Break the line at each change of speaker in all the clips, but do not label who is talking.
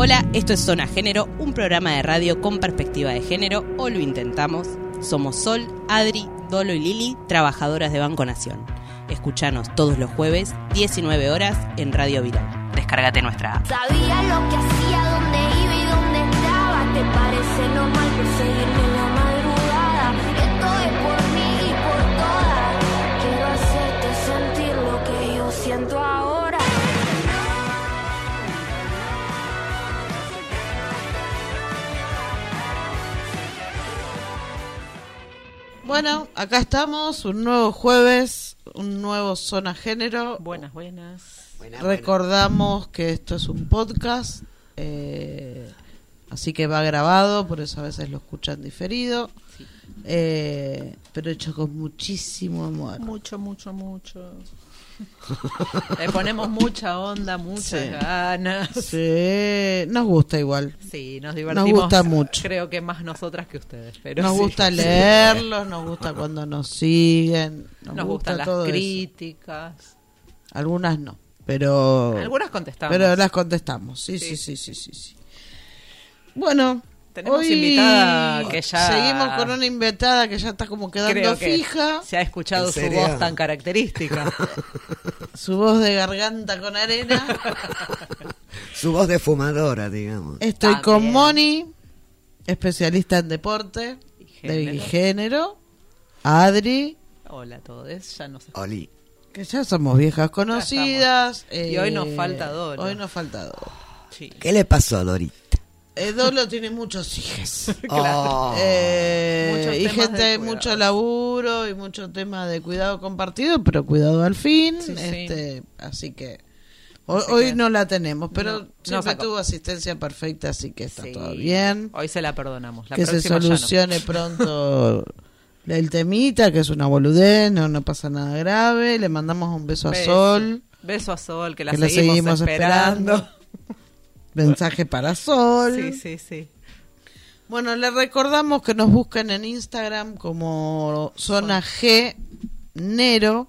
Hola, esto es Zona Género, un programa de radio con perspectiva de género, o lo intentamos. Somos Sol, Adri, Dolo y Lili, trabajadoras de Banco Nación. Escuchanos todos los jueves, 19 horas, en Radio Viral. Descárgate nuestra.
Sabía lo que hacía, dónde iba y dónde estaba. ¿Te parece normal perseguirme
Bueno, acá estamos, un nuevo jueves, un nuevo Zona Género.
Buenas, buenas.
Recordamos que esto es un podcast, eh, así que va grabado, por eso a veces lo escuchan diferido, eh, pero hecho con muchísimo amor.
Mucho, mucho, mucho. Le ponemos mucha onda, muchas
Sí.
ganas.
Sí, nos gusta igual.
Sí, nos divertimos.
gusta mucho.
Creo que más nosotras que ustedes. Pero
Nos
sí.
gusta leerlos, nos gusta cuando nos siguen, nos,
Nos
gusta
gustan las
eso.
críticas.
Algunas no, pero
Algunas contestamos.
Pero las contestamos, sí, sí, sí, sí, sí. sí. Bueno,
Tenemos
hoy
invitada que ya-
Seguimos con una invitada que ya está como quedando
Creo que
fija.
se ha escuchado
¿En
su voz tan característica.
Su voz de garganta con arena.
Su voz de fumadora, digamos.
Estoy
También.
con Moni, especialista en deporte
Y
de
género.
Adri,
Hola a todos, ya nos
Oli.
que ya somos viejas conocidas. eh,
Y hoy nos falta Dolo.
Hoy nos falta.
Sí.
¿Qué le pasó, Dorita?
Eh, Dolo tiene muchos hijos.
Oh.
Eh,
Muchos
y gente, mucho laburo y mucho tema de cuidado compartido, pero cuidado al fin.
Sí, sí.
este, Así que hoy,
Así
hoy
que-
no la tenemos, pero
No, no
siempre
sacó.
tuvo asistencia perfecta, así que está
Sí.
todo bien.
Hoy se la perdonamos. La
que se
no.
solucione pronto el temita, que es una boludez, no, no pasa nada grave. Le mandamos un beso a. Sol,
Beso a Sol, que la,
que la
seguimos,
seguimos
esperando.
esperando. mensaje para Sol.
Sí, sí, sí.
Bueno, les recordamos que nos busquen en Instagram como Zona G Nero.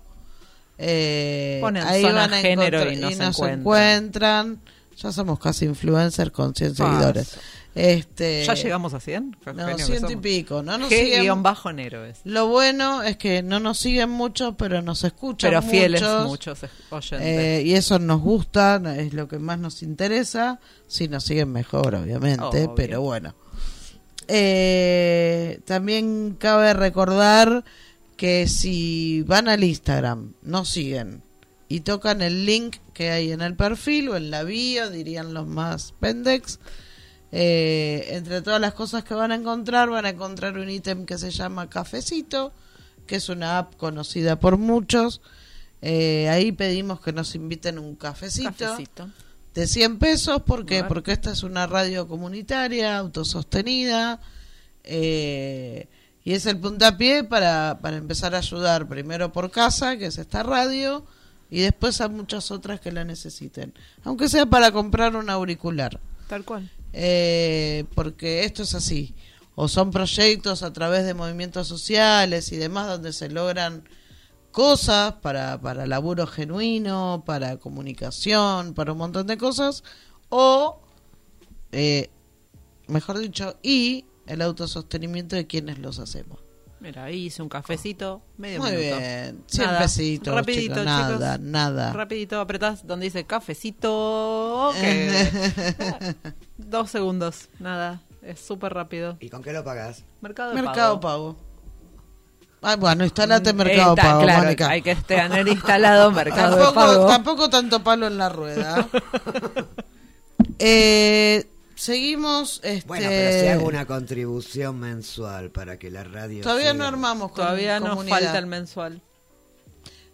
Eh,
Ponen
ahí
Zona
van a
Género
encontrar-
y nos encuentran.
encuentran. Ya somos casi influencers con 100
Paso.
seguidores. Este,
¿Ya llegamos a 100? Qué
No,
genio que
ciento y pico. No nos siguen-
G-Nero es.
Lo bueno es que no nos siguen mucho, pero nos escuchan
Pero fieles
muchos.
muchos oyentes.
Eh, y eso nos gusta, es lo que más nos interesa. Si nos siguen mejor, obviamente, pero bueno. Eh, también cabe recordar que si van al Instagram, nos siguen y tocan el link que hay en el perfil o en la bio, dirían los más pendex. Eh, entre todas las cosas que van a encontrar, van a encontrar un ítem que se llama Cafecito, que es una app conocida por muchos. Eh, ahí pedimos que nos inviten un cafecito,
Cafecito.
de 100 pesos. ¿Por qué? Porque esta es una radio comunitaria, autosostenida. eh, y es el puntapié para, para empezar a ayudar primero por casa, que es esta radio, y después a muchas otras que la necesiten. Aunque sea para comprar un auricular.
Tal cual.
Eh, porque esto es así. O son proyectos a través de movimientos sociales y demás donde se logran cosas para, para laburo genuino, para comunicación, para un montón de cosas. O, eh, mejor dicho, y el autosostenimiento de quienes los hacemos.
Mira, ahí hice un cafecito, medio
Muy
minuto.
bien. 100
Nada,
pesitos,
rapidito,
chicos, nada,
chicos.
nada.
Rapidito apretás donde dice cafecito. Dos segundos, nada. Es súper rápido.
¿Y con qué lo pagás?
Mercado
Mercado
Pago.
Pago. Ah, bueno, instalate Mercado
Está,
Pago,
claro,
Mónica.
hay que tener instalado Mercado
tampoco,
Pago.
tampoco tanto palo en la rueda. eh, seguimos. Este,
Bueno, pero si hago una contribución mensual para que la radio.
Todavía
siga.
no armamos con
Todavía nos
comunidad.
falta el mensual.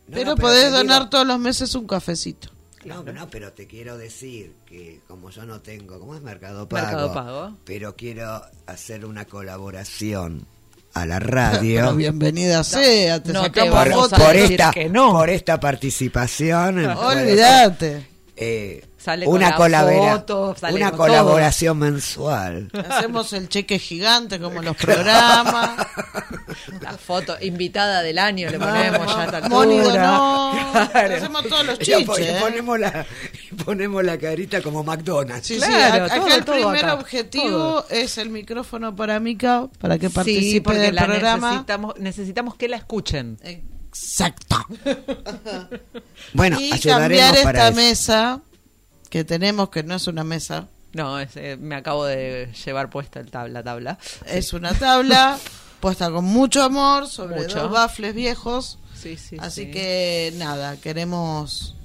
No,
pero
no,
podés
digo-
donar todos los meses un cafecito.
No, no, pero te quiero decir que como yo no tengo, ¿cómo es Mercado Pago?
Mercado Pago.
Pero quiero hacer una colaboración a la
Pero
radio.
bienvenida sea, te
no te
sacamos
vamos
por, por
decir
esta,
que no.
por esta participación.
Olvídate.
Eh,
Sale con
una,
la foto, sale
una
con
colaboración mensual.
Hacemos el cheque gigante como los programas.
La foto invitada del año le ponemos ya altura.
donó.
Claro.
Hacemos todos los chiches.
y
¿eh?
ponemos, la, y ponemos la carita como McDonald's.
Sí, sí,
Claro,
acá
todo,
el
todo
primer
acá,
objetivo
todo.
es el micrófono para Mica, para que
Sí,
participe
porque
del
la
programa.
necesitamos, necesitamos que la escuchen.
Exacto.
Bueno,
y cambiar
para
esta
eso.
mesa que tenemos, que no es una mesa,
No, es, eh, me acabo de llevar puesta el tab- la tabla.
es una tabla puesta con mucho amor sobre
Mucho.
dos bafles viejos.
Sí, sí,
Así
sí.
que nada, queremos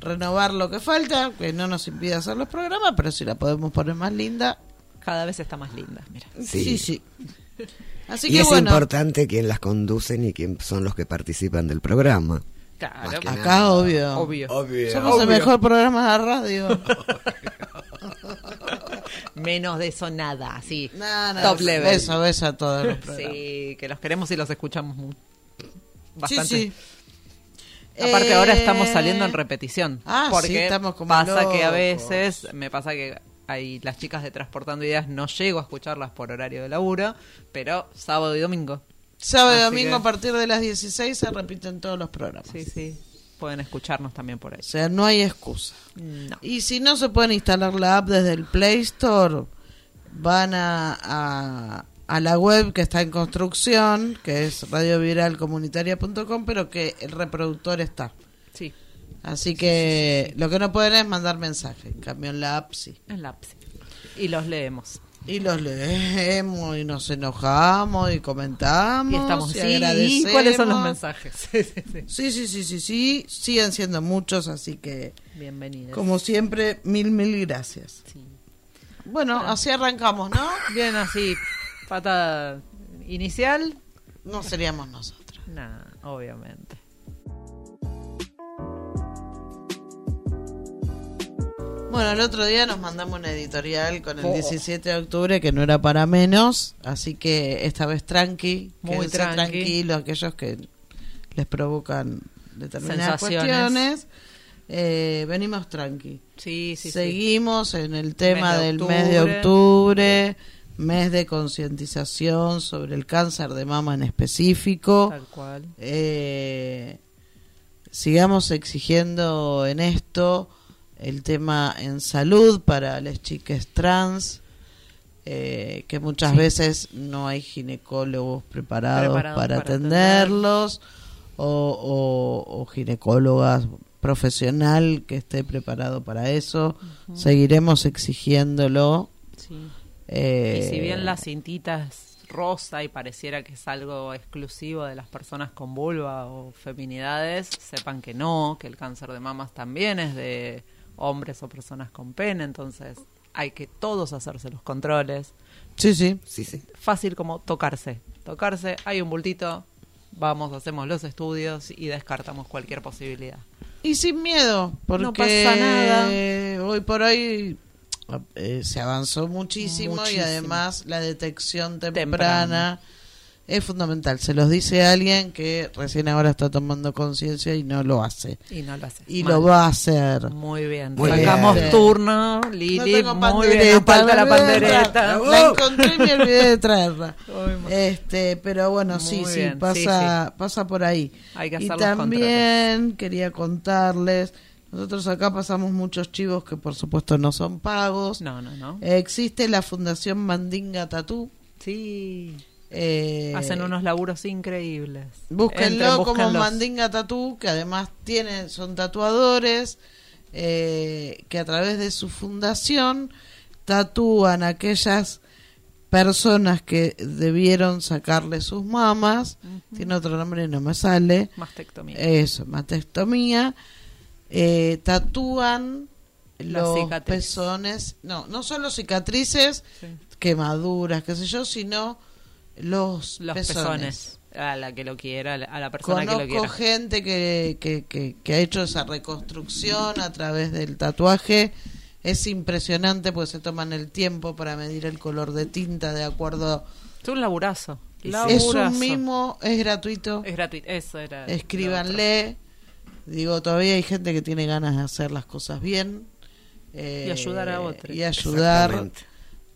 renovar lo que falta, que no nos impida hacer los programas, pero si la podemos poner más linda.
Cada vez está más linda, mira.
Sí.
Sí,
y es
bueno,
importante quién las conducen y quién son los que participan del programa.
Claro,
acá
nada.
obvio.
obvio.
Somos el mejor programa de radio.
Menos de eso nada, sí.
No, no,
Top level.
Beso, beso a todos los programas.
Sí, que los queremos y los escuchamos bastante.
sí.
Aparte
Eh,
ahora estamos saliendo en repetición.
Ah,
porque
sí, estamos como
pasa que a veces, me pasa que hay las chicas de Transportando Ideas, no llego a escucharlas por horario de laburo, pero sábado y domingo.
Sábado y domingo
que-
a partir de las 16 se repiten todos los programas.
Sí, sí, pueden escucharnos también por ahí.
O sea, no hay excusa.
No.
Y si no se pueden instalar la app desde el Play Store, van a, a, a la web que está en construcción, que es radioviralcomunitaria.com, pero que el reproductor está.
Sí,
Así que lo que no pueden es mandar mensaje. En cambio, en la app sí.
en la app, sí. Y los leemos.
Y los leemos y nos enojamos y comentamos.
Y estamos,
y
sí,
agradecemos.
¿cuáles son los mensajes? Sí, sí, sí.
Sí, sí. Siguen siendo muchos, así que,
Bienvenidos.
como siempre, mil, mil gracias.
Sí.
Bueno, así arrancamos, ¿no?
Bien así, pata inicial.
No seríamos nosotros.
Nah, obviamente.
Bueno, el otro día nos mandamos una editorial con el
Oh.
17 de octubre que no era para menos, así que esta vez tranqui,
Muy tranqui.
tranquilos aquellos que les provocan determinadas cuestiones. Eh, venimos tranqui.
Sí, sí, sí.
Seguimos en el tema
Mes
del mes de
octubre.
octubre, mes de concientización sobre el cáncer de mama en específico.
Tal cual.
Eh, sigamos exigiendo en esto el tema en salud para las chicas trans, eh, que muchas
Sí.
veces no hay ginecólogos preparados,
Preparados
para,
para
atenderlos o, o- o ginecólogas profesional que esté preparado para eso. Seguiremos exigiéndolo.
Sí.
eh,
Y si bien la cintita es rosa y pareciera que es algo exclusivo de las personas con vulva o feminidades, sepan que no, que el cáncer de mamas también es de hombres o personas con pene, entonces hay que todos hacerse los controles.
Sí, sí.
Sí, sí.
Fácil como tocarse. Tocarse, hay un bultito, vamos, hacemos los estudios y descartamos cualquier posibilidad.
Y sin miedo, porque
No pasa nada.
hoy por hoy eh, se avanzó muchísimo, y además la detección temprana,
Temprana.
Es fundamental. Se los dice alguien que recién ahora está tomando conciencia y no lo hace.
Y no lo hace.
Y
Mal.
lo va a hacer.
Muy bien.
Muy
Sacamos
bien.
turno,
No
Lili.
tengo
muy bien. falta la pandereta.
La encontré y me olvidé de traerla. Este, pero bueno, sí,
Muy
sí,
bien,
pasa, pasa por ahí.
Hay que
y
hacer los
también quería contarles, nosotros acá pasamos muchos chivos que por supuesto no son pagos.
No, no, no.
Eh, existe la Fundación Mandinga Tatú.
Sí.
Eh,
Hacen unos laburos increíbles.
Búsquenlo
Entren,
como. Mandinga Tatú, que además tienen, son tatuadores, eh, que a través de su fundación tatúan a aquellas personas que debieron sacarle sus mamas. Tiene otro nombre y no me sale.
Mastectomía.
Eso, mastectomía. Eh, tatúan los pezones. No, no solo cicatrices,
Sí.
quemaduras, qué sé yo, sino los,
Los pezones. A la que lo quiera, a la- persona que lo
Conozco
quiera.
gente que, que, que, que ha hecho esa reconstrucción a través del tatuaje. Es impresionante porque se toman el tiempo para medir el color de tinta de acuerdo.
Es un laburazo.
Es un mimo, es gratuito.
Es gratuito. Eso era.
Escríbanle. Digo, todavía hay gente que tiene ganas de hacer las cosas bien. eh,
Y ayudar a otros.
Y ayudar.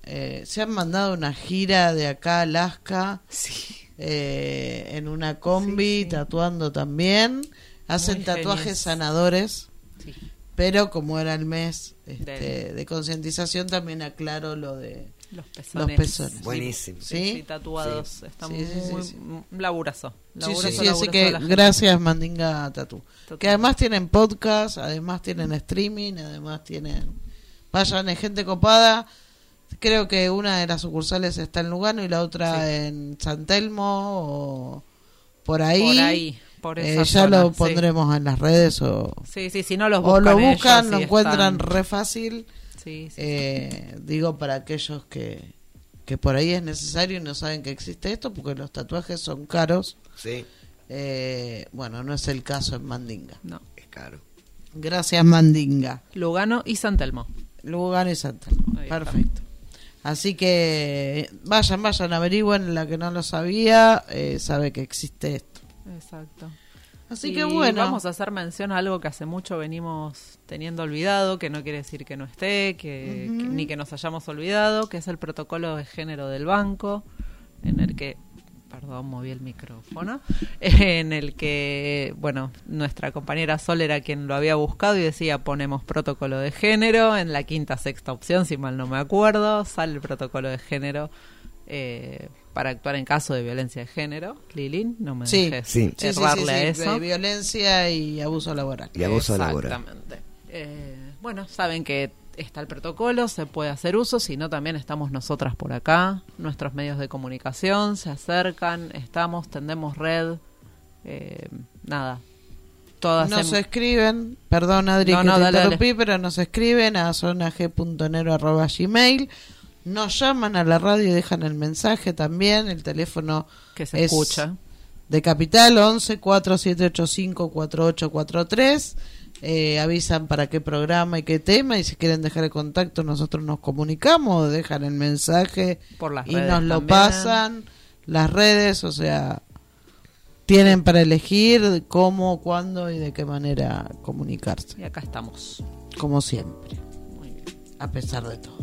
Eh, se han mandado una gira de acá a Alaska
Sí.
eh, en una combi,
Sí, sí.
tatuando también. Hacen
Muy
tatuajes sanadores,
Sí.
pero como era el mes este, de concientización, también aclaro lo de...
Los pezones.
pezones.
Buenísimo.
¿Sí?
Sí, tatuados. Está
Sí, sí, sí,
muy, laburazo.
Sí,
Laburazo,
sí, sí, así que gracias Mandinga Tatu.
Total.
Que además tienen podcast, además tienen streaming, además tienen... Vayan, es gente copada. Creo que una de las sucursales está en Lugano y la otra
Sí.
en San Telmo o por ahí.
Por ahí, por
Eh,
esa
ya
zona,
lo
sí.
pondremos en las redes o,
Sí, sí, si no los
o
buscan
lo buscan, lo encuentran
están-
re fácil.
Sí, sí,
Eh, digo para aquellos que, que por ahí es necesario y no saben que existe esto, porque los tatuajes son caros.
Sí,
Eh, bueno, no es el caso en Mandinga.
No.
es caro.
Gracias, Mandinga.
Lugano y San Telmo.
Lugano y.
Ahí está.
Perfecto. Así que vayan, vayan, averigüen. La que no lo sabía, eh, sabe que existe esto.
Exacto.
Así
Y
que bueno.
Vamos a hacer mención a algo que hace mucho venimos teniendo olvidado, que no quiere decir que no esté, que- ni que nos hayamos olvidado, que es el protocolo de género del banco, en el que, perdón, moví el micrófono, en el que, bueno, nuestra compañera Sol era quien lo había buscado y decía ponemos protocolo de género, en la quinta, sexta opción, si mal no me acuerdo, sale el protocolo de género. eh, para actuar en caso de violencia de género, Lilin, no me
Sí.
dejes
Sí.
Sí, sí, sí,
errarle
sí,
a eso.
de violencia y abuso laboral.
Y abuso laboral.
Exactamente. Eh, bueno, saben que está el protocolo, se puede hacer uso, si no también estamos nosotras por acá, nuestros medios de comunicación se acercan, estamos, tendemos red, eh, nada. Todas
Nos
hem-
escriben, perdón Adri
No,
que
no,
te
dale,
interrumpí, pero nos escriben a zonag.nero.gmail. Nos llaman a la radio y dejan el mensaje también. El teléfono
que se
es
escucha.
de Capital 11 4785 4843. Eh, avisan para qué programa y qué tema y si quieren dejar el contacto nosotros nos comunicamos, dejan el mensaje
Por las
y
redes
nos lo
también.
pasan las redes, o sea, tienen para elegir cómo, cuándo y de qué manera comunicarse,
Y acá estamos.
como siempre,
Muy bien.
a pesar de todo.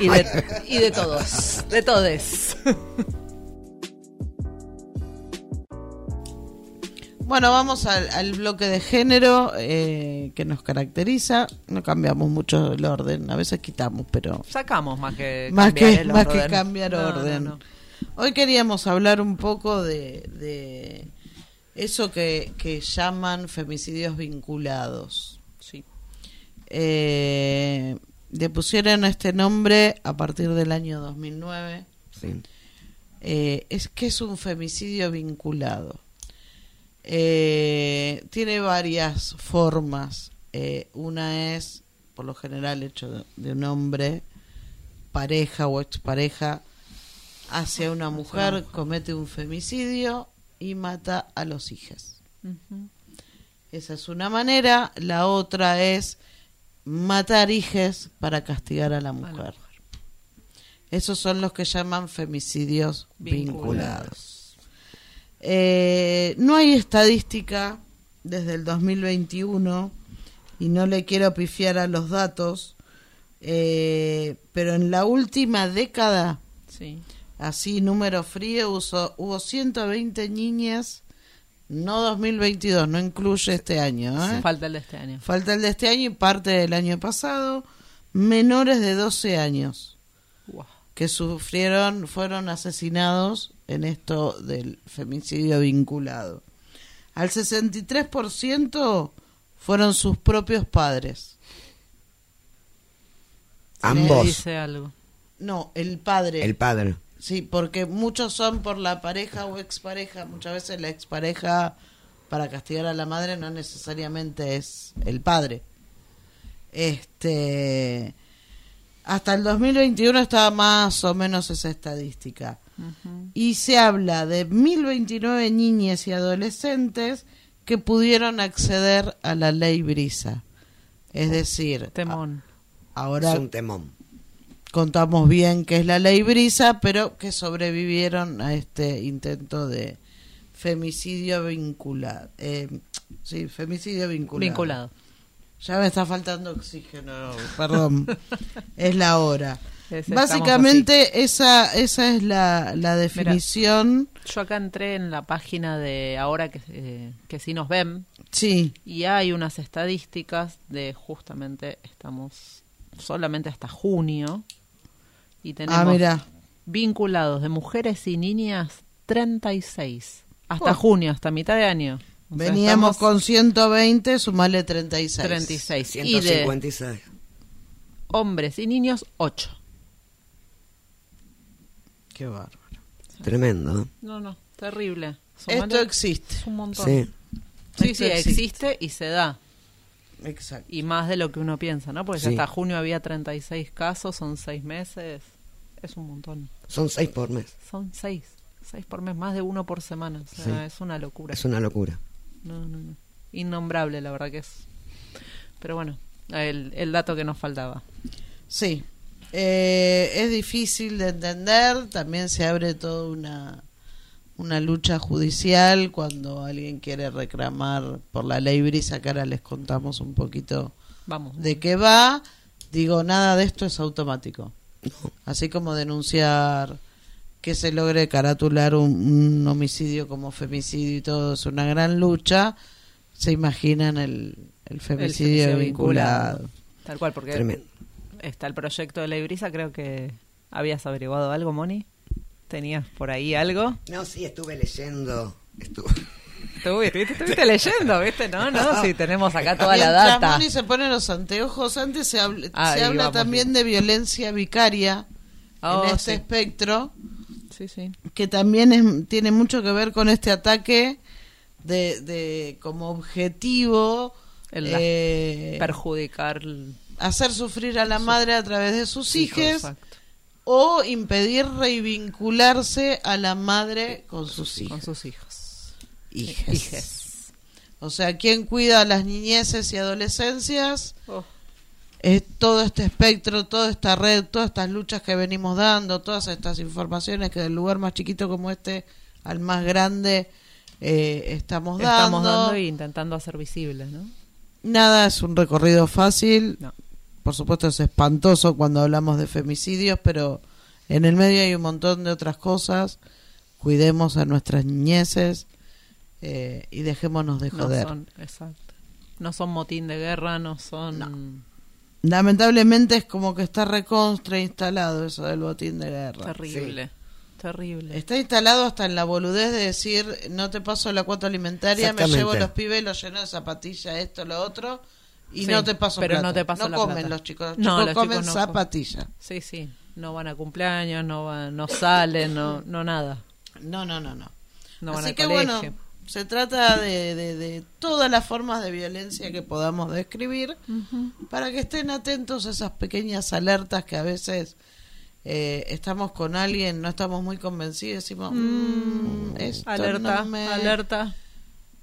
Y de, y de todos, de todes.
Bueno, vamos al, al bloque de género eh, que nos caracteriza. No cambiamos mucho el orden, a veces quitamos, pero
Sacamos más que
más
cambiar
que
el
más que
orden.
cambiar
No, no,
orden.
no.
Hoy queríamos hablar un poco de, de eso que, que llaman femicidios vinculados.
Sí.
Eh, le pusieron este nombre a partir del año 2009.
Sí.
Eh, es que es un femicidio vinculado. Eh, tiene varias formas. Eh, una es, por lo general, hecho de, de un hombre, pareja o expareja, hacia una mujer, comete un femicidio y mata a los hijos. Esa es una manera. La otra es matar hijes para castigar a la mujer. Esos son los que llaman femicidios vinculados.
Vinculados.
Eh, no hay estadística desde el 2021 y no le quiero pifiar a los datos, eh, pero en la última década,
Sí.
así número frío, hubo, hubo 120 niñas, no 2022, no incluye este año, ¿eh?
Falta el de este año.
falta el de este año y parte del año pasado, menores de 12 años que sufrieron, fueron asesinados en esto del femicidio vinculado. Al 63% fueron sus propios padres.
Ambos.
dice algo.
No, el padre.
El padre.
Sí, porque muchos son por la pareja o expareja. Muchas veces la expareja, para castigar a la madre, no necesariamente es el padre. Este. Hasta el 2021 estaba más o menos esa estadística. Y se habla de 1029 niñas y adolescentes que pudieron acceder a la ley Brisa. Es decir,
Temón.
a- ahora
Es un temón.
contamos bien qué es la ley Brisa, pero que sobrevivieron a este intento de femicidio vinculado. Eh, sí, femicidio vinculado.
Vinculado.
Ya me está faltando oxígeno, perdón. es la hora. Básicamente esa esa es la, la definición.
Yo acá entré en la página de ahora que, eh, que sí nos ven
Sí,
y hay unas estadísticas de justamente estamos solamente hasta junio y tenemos
ah, mira.
vinculados de mujeres y niñas 36 hasta
Oh.
junio, hasta mitad de año. O sea,
Veníamos
estamos
con 120, sumale 36.
36 y de
156.
hombres y niños 8.
Qué bárbaro.
Tremendo.
No, no, terrible.
Esto existe.
es un montón.
Sí.
Sí, sí,
existe.
existe y se da.
Exacto.
Y más de lo que uno piensa, ¿no? Porque ya
Sí.
hasta junio había 36 casos, son 6 meses. Es un montón.
Son seis por mes.
Son 6. 6 por mes, más de uno por semana. O sea,
Sí.
es una locura.
Es una locura.
No, no, no. Innombrable, la verdad que es. Pero bueno, el, el dato que nos faltaba.
Sí. Eh, es difícil de entender. También se abre toda una, una lucha judicial cuando alguien quiere reclamar por la ley brisa, que ahora les contamos un poquito
Vamos.
de qué va. Digo, nada de esto es automático. Así como denunciar que se logre caratular un, un homicidio como femicidio y todo es una gran lucha, se imaginan el, el femicidio,
femicidio
vinculado.
vinculado. Tal cual, porque
Tremendo.
Está el proyecto de ley brisa. Creo que habías averiguado algo, Moni. ¿Tenías por ahí algo?
No, sí, estuve leyendo. Estuve...
Estuviste, estuviste leyendo, ¿viste? No, no, sí, tenemos acá toda la data.
Moni se pone los anteojos, antes se, habl- se habla
vamos
también de violencia vicaria
Oh,
en este
sí.
espectro.
Sí, sí.
que también es- tiene mucho que ver con este ataque de, de como objetivo
El
eh,
Perjudicar
hacer sufrir a la madre a través de sus hijos o impedir reivincularse a la madre con sus hijos.
con sus hijos.
Hijes.
Hijes.
O sea, ¿quién cuida a las niñeces y adolescencias?
Oh,
es todo este espectro, toda esta red, todas estas luchas que venimos dando, todas estas informaciones que del lugar más chiquito como este al más grande eh, estamos dando.
estamos dando e intentando hacer visibles, ¿no?
Nada es un recorrido fácil.
No.
Por supuesto es espantoso cuando hablamos de femicidios, pero en el medio hay un montón de otras cosas. Cuidemos a nuestras niñeces eh, y dejémonos de
No
joder.
son, exacto. No son motín de guerra, no son
Lamentablemente es como que está recontra instalado eso del botín de guerra.
terrible, terrible.
Está instalado hasta en la boludez de decir, no te paso la cuota alimentaria, me llevo los pibes, los lleno de zapatillas, esto, lo otro, y
Sí,
no te paso
pero
plata.
no te paso la
comen
plata.
los chicos, los
No,
chicos
los
comen
chicos no comen.
zapatillas.
Sí, sí. No van a cumpleaños, no van, no salen, no, no nada.
No, no, no, no.
No van
Así
al
que
colegio.
bueno, se trata de, de, de todas las formas de violencia que podamos describir para que estén atentos a esas pequeñas alertas que a veces eh, estamos con alguien, no estamos muy convencidos, decimos, "Mm, esto
alerta,
no me-".
alerta.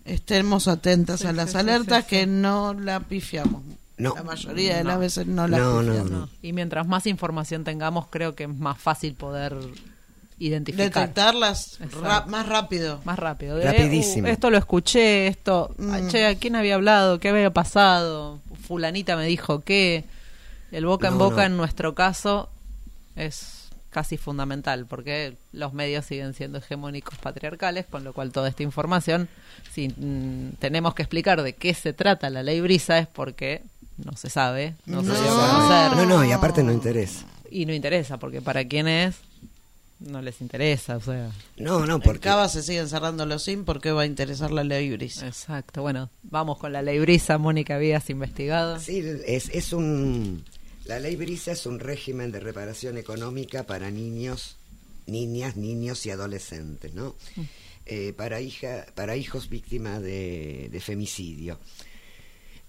Estemos atentas
Sí,
a las
sí,
alertas
sí,
que no la pifiamos.
No.
La mayoría de
No.
las veces no la
No, no,
pifiamos.
no.
No. Y mientras más información tengamos, creo que es más fácil poder identificar.
Detectarlas más rápido.
Más rápido. De,
Rapidísimo.
"Uh, esto lo escuché, esto.
Mm.
ah, Che, ¿a quién había hablado? ¿Qué había pasado? Fulanita me dijo qué. El boca en boca
no.
en nuestro caso es casi fundamental porque los medios siguen siendo hegemónicos patriarcales, con lo cual toda esta información, si mm, tenemos que explicar de qué se trata la ley brisa es porque no se sabe, no, se
No.
dio a conocer
No, no, y aparte no interesa.
y no interesa porque para quién es no les interesa, o sea.
No, no, porque...
Cava se siguen cerrando los SIM porque va a interesar la ley brisa.
Exacto. Bueno, vamos con la ley brisa, Mónica, habías investigado.
Sí, es, es un... La ley Brisa es un régimen de reparación económica para niños, niñas, niños y adolescentes, ¿no? Eh, para, hija, para hijos víctimas de, de femicidio.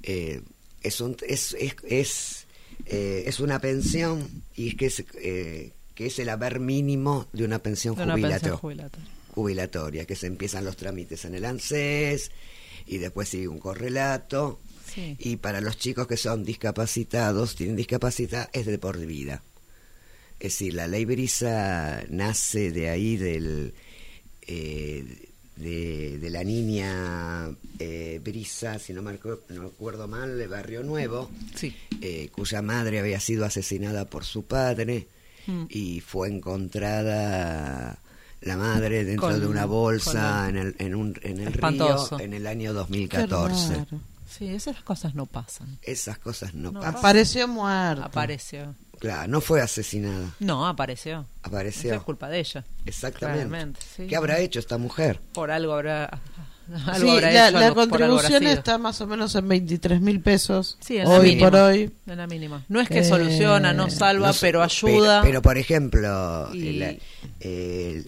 Eh, es, un, es, es, es, eh, es una pensión y que es, eh, que es el haber mínimo de una pensión
De una pensión jubilatoria.
jubilatoria, que se empiezan los trámites en el ANSES y después sigue un correlato.
Sí.
Y para los chicos que son discapacitados, tienen discapacidad, es de por vida. Es decir, la ley Brisa nace de ahí del, eh, de, de la niña eh, Brisa, si no me, no acuerdo mal, de Barrio Nuevo,
Sí.
eh, cuya madre había sido asesinada por su padre
Mm.
y fue encontrada la madre dentro
Con-
de una bolsa en el, en, un, en el río en el año
Qué
2014.
raro.
Sí, esas cosas no pasan.
Esas cosas no,
No
pasan.
Apareció muerto.
Apareció.
Claro, no fue asesinada,
No, apareció.
apareció.
Es culpa de ella.
Exactamente.
Sí.
¿Qué habrá hecho esta mujer?
Por algo habrá. Algo
Sí,
habrá
la,
hecho,
contribución está más o menos en 23 mil pesos.
Sí, en la
hoy
mínima.
por hoy.
En la mínima. No es que
Eh,
soluciona, no salva,
No sé,
pero ayuda.
Pero, pero, por ejemplo,
Y-
eh,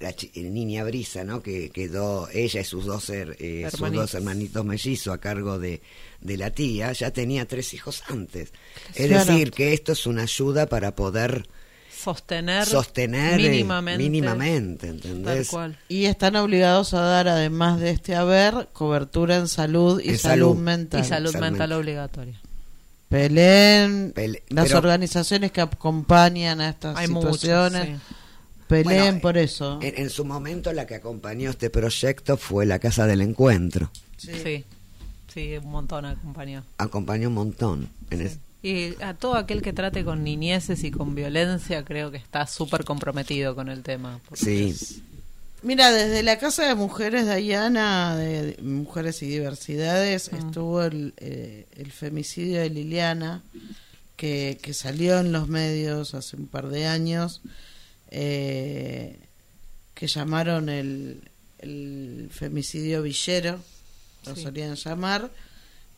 la chi- niña Brisa, ¿no? Que quedó ella y sus dos, her- eh, sus
Hermanitos.
dos hermanitos mellizos a cargo de, de la tía, ya tenía tres hijos antes. Es
Claro.
decir, que esto es una ayuda para poder
sostener,
sostener eh,
mínimamente.
mínimamente,
Tal cual.
Y están obligados a dar, además de este haber, cobertura en salud y
En
salud,
salud.
mental.
Y salud mental obligatoria.
Pele-
las
pero-
organizaciones que acompañan a estas
muchos.
situaciones.
sí.
Peleen
Bueno,
por eso.
En, en su momento la que acompañó este proyecto fue la Casa del Encuentro.
Sí. sí. un montón acompañó.
Acompañó un montón. En es-
Y a todo aquel que trate con niñeces y con violencia, creo que está súper comprometido con el tema. porque
Sí.
es-
Mira, desde la Casa de Mujeres Dayana, de, de Mujeres y Diversidades,
Mm.
estuvo el, eh, el femicidio de Liliana, que, que salió en los medios hace un par de años, eh, que llamaron el, el femicidio villero, lo
Sí.
solían llamar.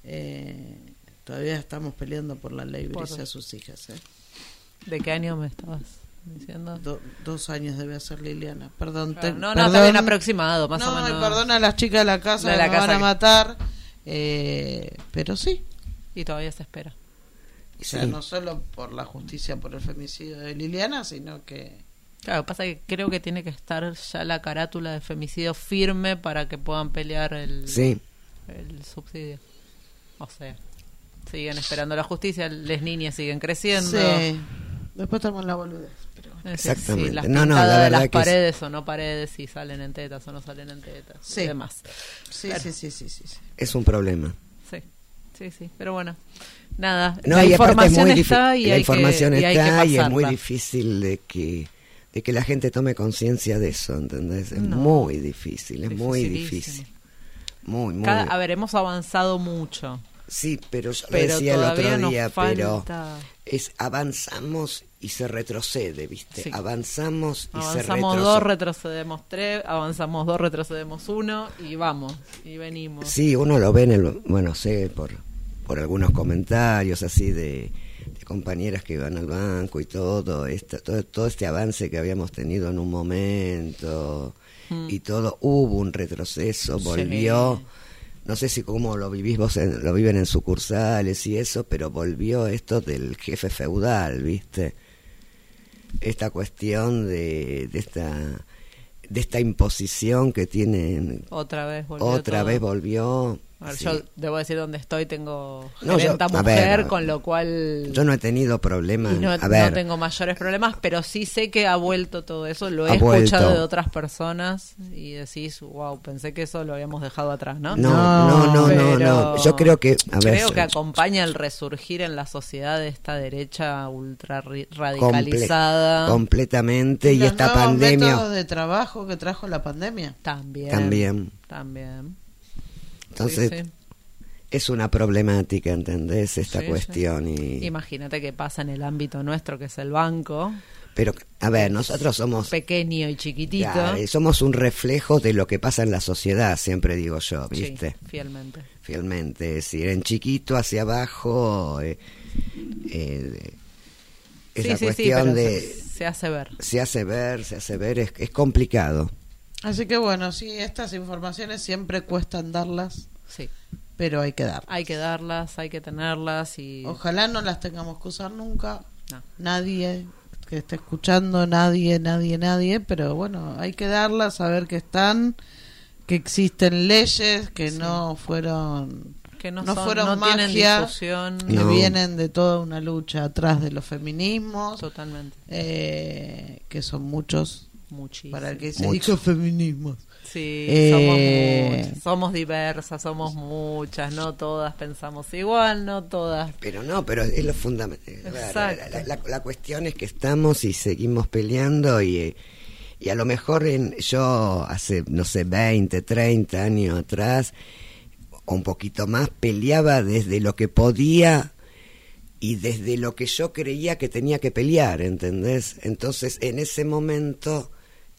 Eh, todavía estamos peleando por la ley
Por-
Brisa a sus hijas. ¿eh?
¿De qué año me estabas diciendo?
Do- dos años debe hacer Liliana. Perdón.
Claro,
te-
no, no, está bien
perdón.
aproximado, más
no,
o
y
menos.
perdona a las chicas de la casa
De
que
la
me
casa
van a matar. eh, pero sí.
Y todavía se espera.
O sea,
Sí.
no solo por la justicia por el femicidio de Liliana, sino que.
Claro, pasa que creo que tiene que estar ya la carátula de femicidio firme para que puedan pelear el,
Sí.
el subsidio. O sea, siguen esperando la justicia, las niñas siguen creciendo.
Sí. Después estamos en la boludez. Pero
Exactamente.
sí, las
No, no, la
de
verdad
las
que es-
paredes o no paredes, si salen en tetas o no salen en tetas
Sí.
y demás.
Sí,
Claro.
sí, sí, sí, sí, sí.
Es un problema.
Sí, sí, sí. Pero bueno, nada.
No,
la
y aparte es
información
muy
está
difí-
y
la
hay
información
que, y hay que
está y es muy difícil de que de que la gente tome conciencia de eso, ¿entendés? Es
No.
muy difícil, es muy difícil. Muy, muy.
Cada- a ver, hemos avanzado mucho,
sí, pero yo
pero
decía el otro día, pero es avanzamos y se retrocede, ¿viste?
Sí.
Avanzamos y se
Avanzamos
retrocede.
dos, retrocedemos tres, avanzamos dos, retrocedemos uno y vamos, y venimos.
Sí, uno lo ve en el, bueno, sé por, por algunos comentarios así de compañeras que van al banco y todo, todo, todo este avance que habíamos tenido en un momento
Mm.
y todo, hubo un retroceso,
Sí.
volvió, no sé si cómo lo vivís vos, en- lo viven en sucursales y eso, pero volvió esto del jefe feudal, ¿viste? Esta cuestión de, de esta de esta imposición que tienen
Otra vez volvió
otra
todo.
vez volvió.
A ver,
sí.
Yo debo decir dónde estoy, tengo
No, yo-
gerenta
a
mujer,
ver,
con lo cual
Yo no he tenido problemas.
no,
a ver,
no tengo mayores problemas, pero sí sé que ha vuelto todo eso, lo he escuchado
vuelto.
de otras personas y decís, wow, pensé que eso lo habíamos dejado atrás, ¿no?
no, no, no, no, no. Yo creo que, a ver,
creo que acompaña el resurgir en la sociedad de esta derecha ultra
comple-
radicalizada
completamente y esta pandemia
métodos de trabajo que trajo la pandemia.
también.
también.
También.
Entonces
Sí, sí.
es una problemática, ¿entendés? Esta
Sí,
cuestión y
Imagínate qué pasa en el ámbito nuestro, que es el banco,
pero a ver, nosotros somos
pequeño y chiquitito.
somos un reflejo de lo que pasa en la sociedad, siempre digo yo, ¿viste?
fielmente.
Fielmente, es decir, en chiquito hacia abajo eh, eh, esa cuestión de
se, se hace ver.
se hace ver, se hace ver, es, es complicado.
Así que bueno, sí, estas informaciones siempre cuestan darlas,
Sí.
pero hay que darlas.
Hay que darlas, hay que tenerlas y...
Ojalá no las tengamos que usar nunca.
No.
Nadie que esté escuchando, nadie, nadie, nadie, pero bueno, hay que darlas, saber que están, que existen leyes que
Sí.
no fueron
Que no,
no
son-
fueron
no tienen
magia, que
No.
vienen de toda una lucha atrás de los feminismos,
Totalmente.
eh, que son muchos
muchísimo.
Para el que se feminismo.
Sí,
Eh,
somos muchas, somos diversas, somos muchas, no todas pensamos igual, no todas.
Pero no, pero es lo fundamental. La,
Exacto.
la- la- la cuestión es que estamos y seguimos peleando y, y a lo mejor en, yo hace, no sé, 20, 30 años atrás, o un poquito más, peleaba desde lo que podía y desde lo que yo creía que tenía que pelear, ¿entendés? Entonces, en ese momento,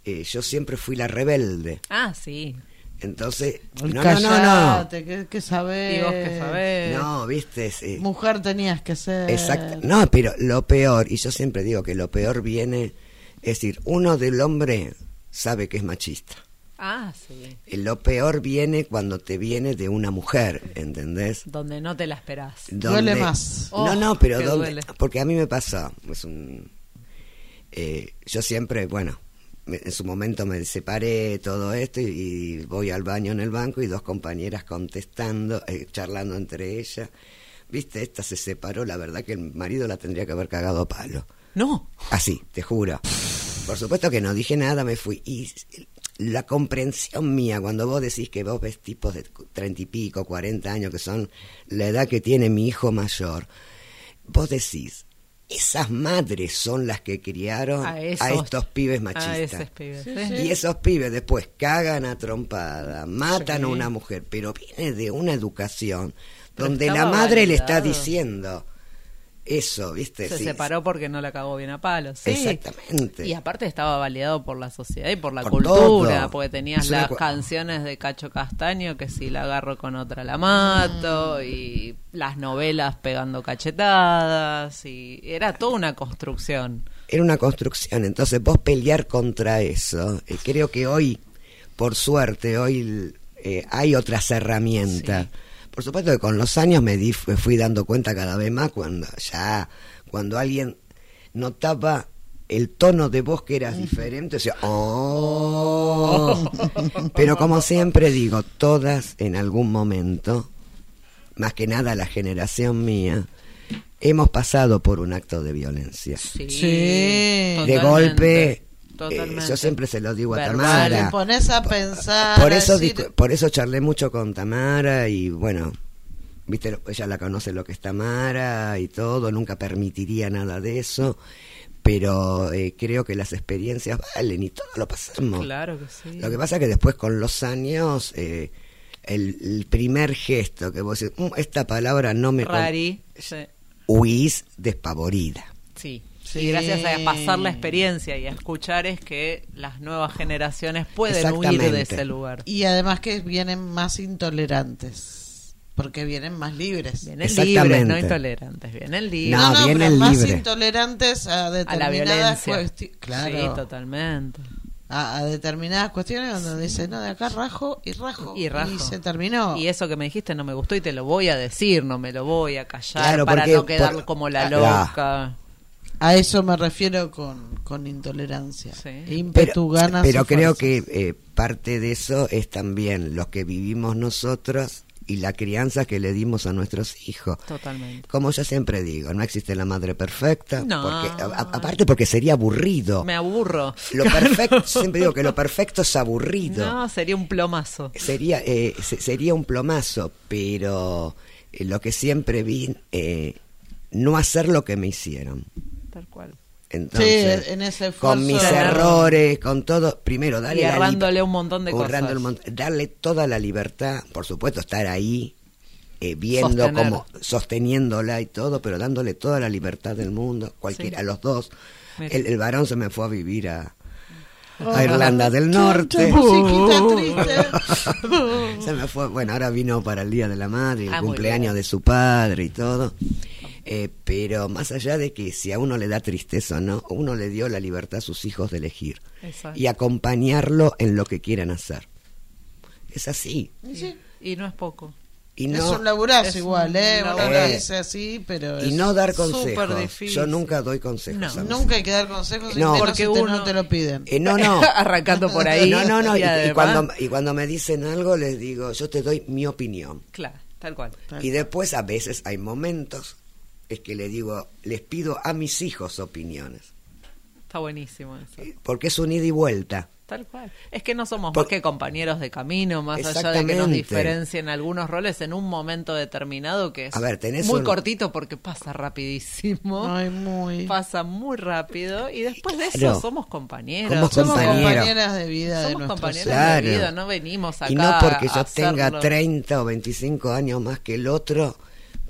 eh, yo siempre fui la rebelde.
Ah, sí.
Entonces, no, no, no, no.
callate, que, que sabés.
Y vos que sabés.
No, viste, sí.
Mujer tenías que ser.
Exacto. No, pero lo peor, y yo siempre digo que lo peor viene, es decir, uno del hombre sabe que es machista.
Ah, sí.
Y Lo peor viene cuando te viene de una mujer, ¿entendés?
Donde no te la esperás.
Duele más.
No,
Oh,
no, pero donde,
duele.
porque a mí me pasó, es un, eh, yo siempre, bueno, en su momento me separé todo esto y, y voy al baño en el banco y dos compañeras contestando, eh, charlando entre ellas. Viste, esta se separó, la verdad que el marido la tendría que haber cagado a palo.
No.
Así, te juro. Por supuesto que no dije nada, me fui. Y la comprensión mía, cuando vos decís que vos ves tipos de treinta y pico, cuarenta años, que son la edad que tiene mi hijo mayor, vos decís, esas madres son las que criaron a,
esos-
estos pibes
A
machistas.
esos pibes.
Sí, sí.
Y esos pibes después cagan a trompada, matan
Sí.
a una mujer, pero viene de una educación donde la madre le está diciendo eso, ¿viste?
Se
Sí,
separó porque no la cagó bien a palos. Sí.
Exactamente.
Y aparte estaba validado por la sociedad y por la
Por
cultura,
todo.
porque tenías las
cu-
canciones de Cacho Castaño, que si la agarro con otra la mato,
Mm.
y las novelas pegando cachetadas, y era toda una construcción.
era una construcción. Entonces vos pelear contra eso, eh, creo que hoy, por suerte, hoy eh, hay otras herramientas. Por supuesto que con los años me, di, me fui dando cuenta cada vez más cuando ya, cuando alguien notaba el tono de voz que eras diferente, decía, oh. Pero como siempre digo, todas en algún momento, más que nada la generación mía, hemos pasado por un acto de violencia
Sí.
Sí.
de
totalmente,
golpe. Eh, yo siempre se lo digo a
Verbal.
Tamara.
Pones a pensar.
Por eso,
decir-
por eso charlé mucho con Tamara y bueno, viste, ella la conoce lo que es Tamara y todo, nunca permitiría nada de eso, pero eh, creo que las experiencias valen y todo lo pasamos.
Claro que sí.
Lo que pasa es que después con los años, eh, el, el primer gesto que vos decís, "Mm, esta palabra no me... con-",
Rari. Sí.
Huís despavorida.
Sí.
Sí.
Y gracias a pasar la experiencia y a escuchar es que las nuevas generaciones pueden huir de ese lugar.
Y además que vienen más intolerantes. Porque vienen más libres.
Vienen
Exactamente.
libres, no intolerantes, vienen libres.
No,
pero
vienen
más
libre.
intolerantes a determinadas cuestiones. Claro.
Sí, totalmente.
a, a determinadas cuestiones donde dice, no, de acá rajo y rajo.
Y rajo.
se terminó.
Y eso que me dijiste no me gustó y te lo voy a decir, no me lo voy a callar
Claro,
para
porque
no quedar
por-
como la
Ah,
loca.
A eso me refiero con, con intolerancia.
Sí.
Ímpetu, ganas
pero creo que eh, parte de eso es también lo que vivimos nosotros y la crianza que le dimos a nuestros hijos.
Totalmente.
Como yo siempre digo, no existe la madre perfecta,
No.
porque, a- aparte porque sería aburrido.
Me aburro.
Lo perfecto, siempre digo que lo perfecto es aburrido.
No, sería un plomazo.
Sería, eh, se- sería un plomazo, pero eh, lo que siempre vi, eh, no hacer lo que me hicieron.
Tal cual.
Entonces,
Sí, en ese
con mis
de-
errores, con todo, primero darle
Y
la
errándole un montón de cosas.
un mon- darle toda la libertad, por supuesto estar ahí eh, viendo
Sostener.
como sosteniéndola y todo, pero dándole toda la libertad del mundo, cualquiera,
Sí.
a los dos. El, el varón se me fue a vivir a, a Irlanda del Norte. Se me fue, bueno, ahora vino para el Día de la Madre, el
Ah,
cumpleaños de su padre y todo. Eh, pero más allá de que si a uno le da tristeza o no, uno le dio la libertad a sus hijos de elegir
Exacto.
y acompañarlo en lo que quieran hacer. Es así.
Sí.
Y no es poco.
Y
es un laburazo
es
igual, ¿eh? Uno lo
laburazo.
dice así, pero
y
es-
no dar consejos. Yo nunca doy consejos.
No.
Nunca hay que dar consejos,
No.
Porque
si te-
uno-
no te lo piden.
Eh, no, no.
Arrancando por ahí.
No, no, no. Y, cuando, y cuando me dicen algo, les digo, yo te doy mi opinión.
Claro, tal cual.
Y después a veces hay momentos es que le digo, les pido a mis hijos opiniones.
Está buenísimo eso.
porque es un ida y vuelta.
Tal cual. Es que no somos
Por-
más que compañeros de camino, más allá de que nos diferencien algunos roles en un momento determinado que es
A ver, tenés
muy
un-
cortito porque pasa rapidísimo.
Ay, muy.
Pasa muy rápido y después de eso
Claro.
somos compañeros.
Somos
Somos
compañeros.
compañeras de vida
Somos compañeras.
Claro.
de vida, no venimos acá
Y no porque yo
a
tenga
hacerlo.
30 o 25 años más que el otro,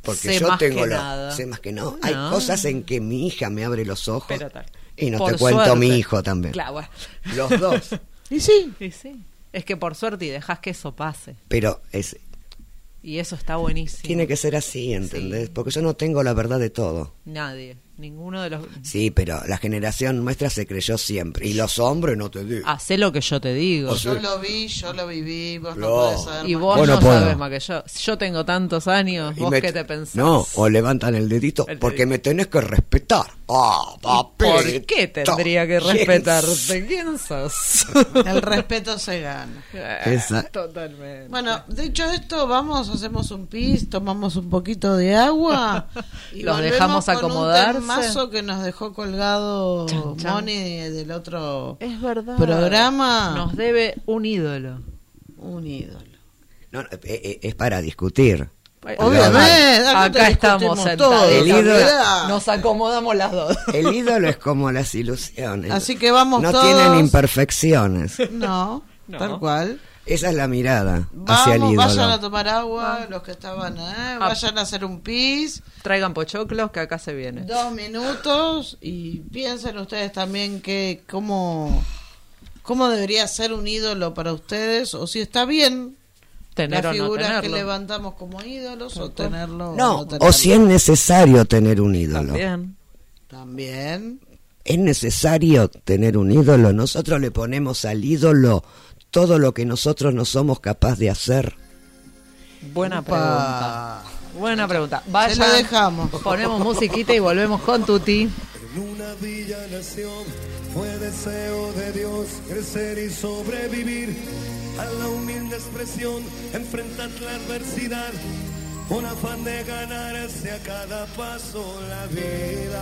porque
Sé
yo
más
tengo
que
lo-
nada.
sé más que no. Hay
No.
cosas en que mi hija me abre los ojos
Pero tal.
y no
Por
te cuento
suerte.
mi hijo también.
Claro, bueno.
Los dos.
Y sí,
Y sí. Es que por suerte y dejas que eso pase.
Pero es,
Y eso está buenísimo.
tiene que ser así, ¿entendés?
Sí.
Porque yo no tengo la verdad de todo.
Nadie. Ninguno de los...
Sí, pero la generación nuestra se creyó siempre. Y los hombres no te digo.
Hacé lo que yo te digo.
O sea,
yo lo vi, yo lo viví, vos no,
No.
podés saber
Y
más.
vos
Vos no
no sabes más que yo. Yo tengo tantos años,
Y
vos
me-
qué te pensás.
No, o levantan el dedito
El
porque
dedito.
me tenés que respetar. Ah,
¿Por qué tendría que
¿Quién
respetarte? ¿Quién sos?
El respeto se gana.
Esa-
Totalmente.
Bueno, dicho esto, vamos, hacemos un pis, tomamos un poquito de agua y
Los dejamos.
Un temazo que nos dejó colgado
Chan, chan.
Moni del otro
es verdad.
programa.
Nos debe un ídolo.
Un ídolo.
No, no, eh, eh, es para discutir.
Obviamente, acá,
estamos sentados.
todo,
El ídolo-.
Nos acomodamos las dos.
El ídolo es como las ilusiones.
Así que vamos
No
todos.
tienen imperfecciones.
No,
No.
tal cual.
Esa es la mirada hacia el ídolo.
vayan a tomar agua, los que estaban, ¿eh? vayan a hacer un pis,
Traigan pochoclos que acá se viene.
dos minutos y piensen ustedes también que cómo, cómo debería ser un ídolo para ustedes o si está bien
Tener
las
no
figuras que levantamos como ídolos o tenerlo o
No,
tenerlo.
o si es necesario tener un ídolo.
También.
También.
Es necesario tener un ídolo. Nosotros le ponemos al ídolo todo lo que nosotros no somos capaces de hacer.
Buena
Upa.
pregunta. Buena pregunta.
Se
Vayan,
lo dejamos.
Ponemos musiquita y volvemos con Tuti.
En una villa nación fue deseo de Dios crecer y sobrevivir a la humilde expresión, enfrentar la adversidad, con afán de ganarse a cada paso la vida.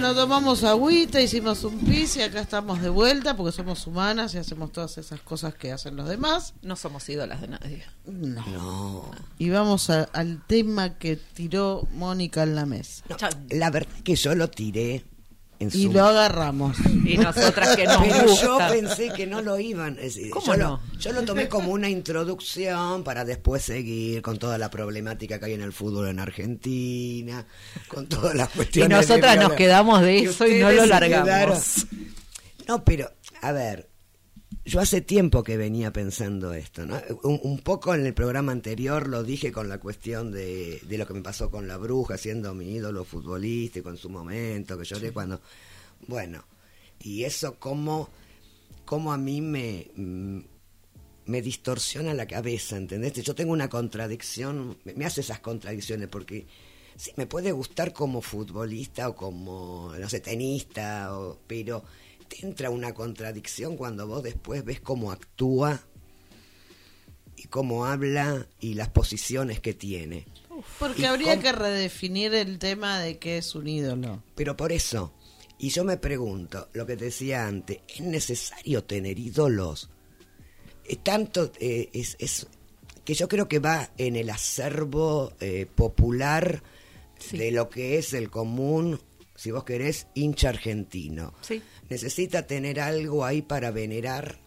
Bueno, tomamos agüita, hicimos un pis y acá estamos de vuelta porque somos humanas y hacemos todas esas cosas que hacen los demás.
No somos ídolas de nadie.
No.
No.
Y vamos a- al tema que tiró Mónica en la mesa.
No. La verdad es que yo lo tiré en
Y lo agarramos.
Y nosotras que nos
Pero yo pensé que no lo iban. es decir,
¿Cómo
yo,
no?
lo, yo lo tomé como una introducción para después seguir con toda la problemática que hay en el fútbol en Argentina, con todas las
Y
cuestiones. de
nosotras nos quedamos de eso y no
ustedes
lo largamos.
quedaron- No, pero a ver, yo hace tiempo que venía pensando esto, ¿no? Un, un poco en el programa anterior lo dije con la cuestión de, de lo que me pasó con la bruja, siendo mi ídolo futbolístico en su momento, que lloré cuando... Bueno, y eso como, como a mí me, mm, me distorsiona la cabeza, ¿entendés? Yo tengo una contradicción, me, me hace esas contradicciones porque sí, me puede gustar como futbolista o como, no sé, tenista, o, pero te entra una contradicción cuando vos después ves cómo actúa y cómo habla y las posiciones que tiene.
Porque
Y
habría
cómo-
que redefinir el tema de qué es un ídolo.
Pero por eso, y yo me pregunto, lo que te decía antes, ¿es necesario tener ídolos? Eh, tanto eh, es, es que yo creo que va en el acervo eh, popular de lo que es el común, si vos querés, hincha argentino.
Sí.
Necesita tener algo ahí para venerar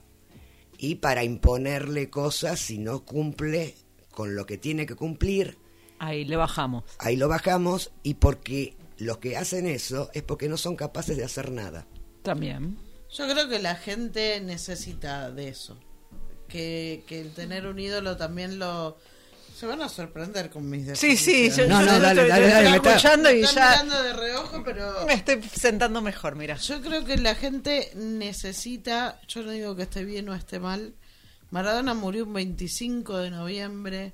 y para imponerle cosas si no cumple con lo que tiene que cumplir
Ahí le bajamos.
ahí lo bajamos y porque los que hacen eso es porque no son capaces de hacer nada.
También.
Yo creo que la gente necesita de eso. Que, que el tener un ídolo también lo... Se van a sorprender con mis
Sí, sí, yo,
definiciones.
No,
yo
no, dale,
estoy,
dale, dale,
estoy
me está-
escuchando y
Me están
ya
mirando de reojo, pero...
me estoy sentando mejor, mira.
Yo creo que la gente necesita, yo no digo que esté bien o esté mal, Maradona murió un 25 de noviembre,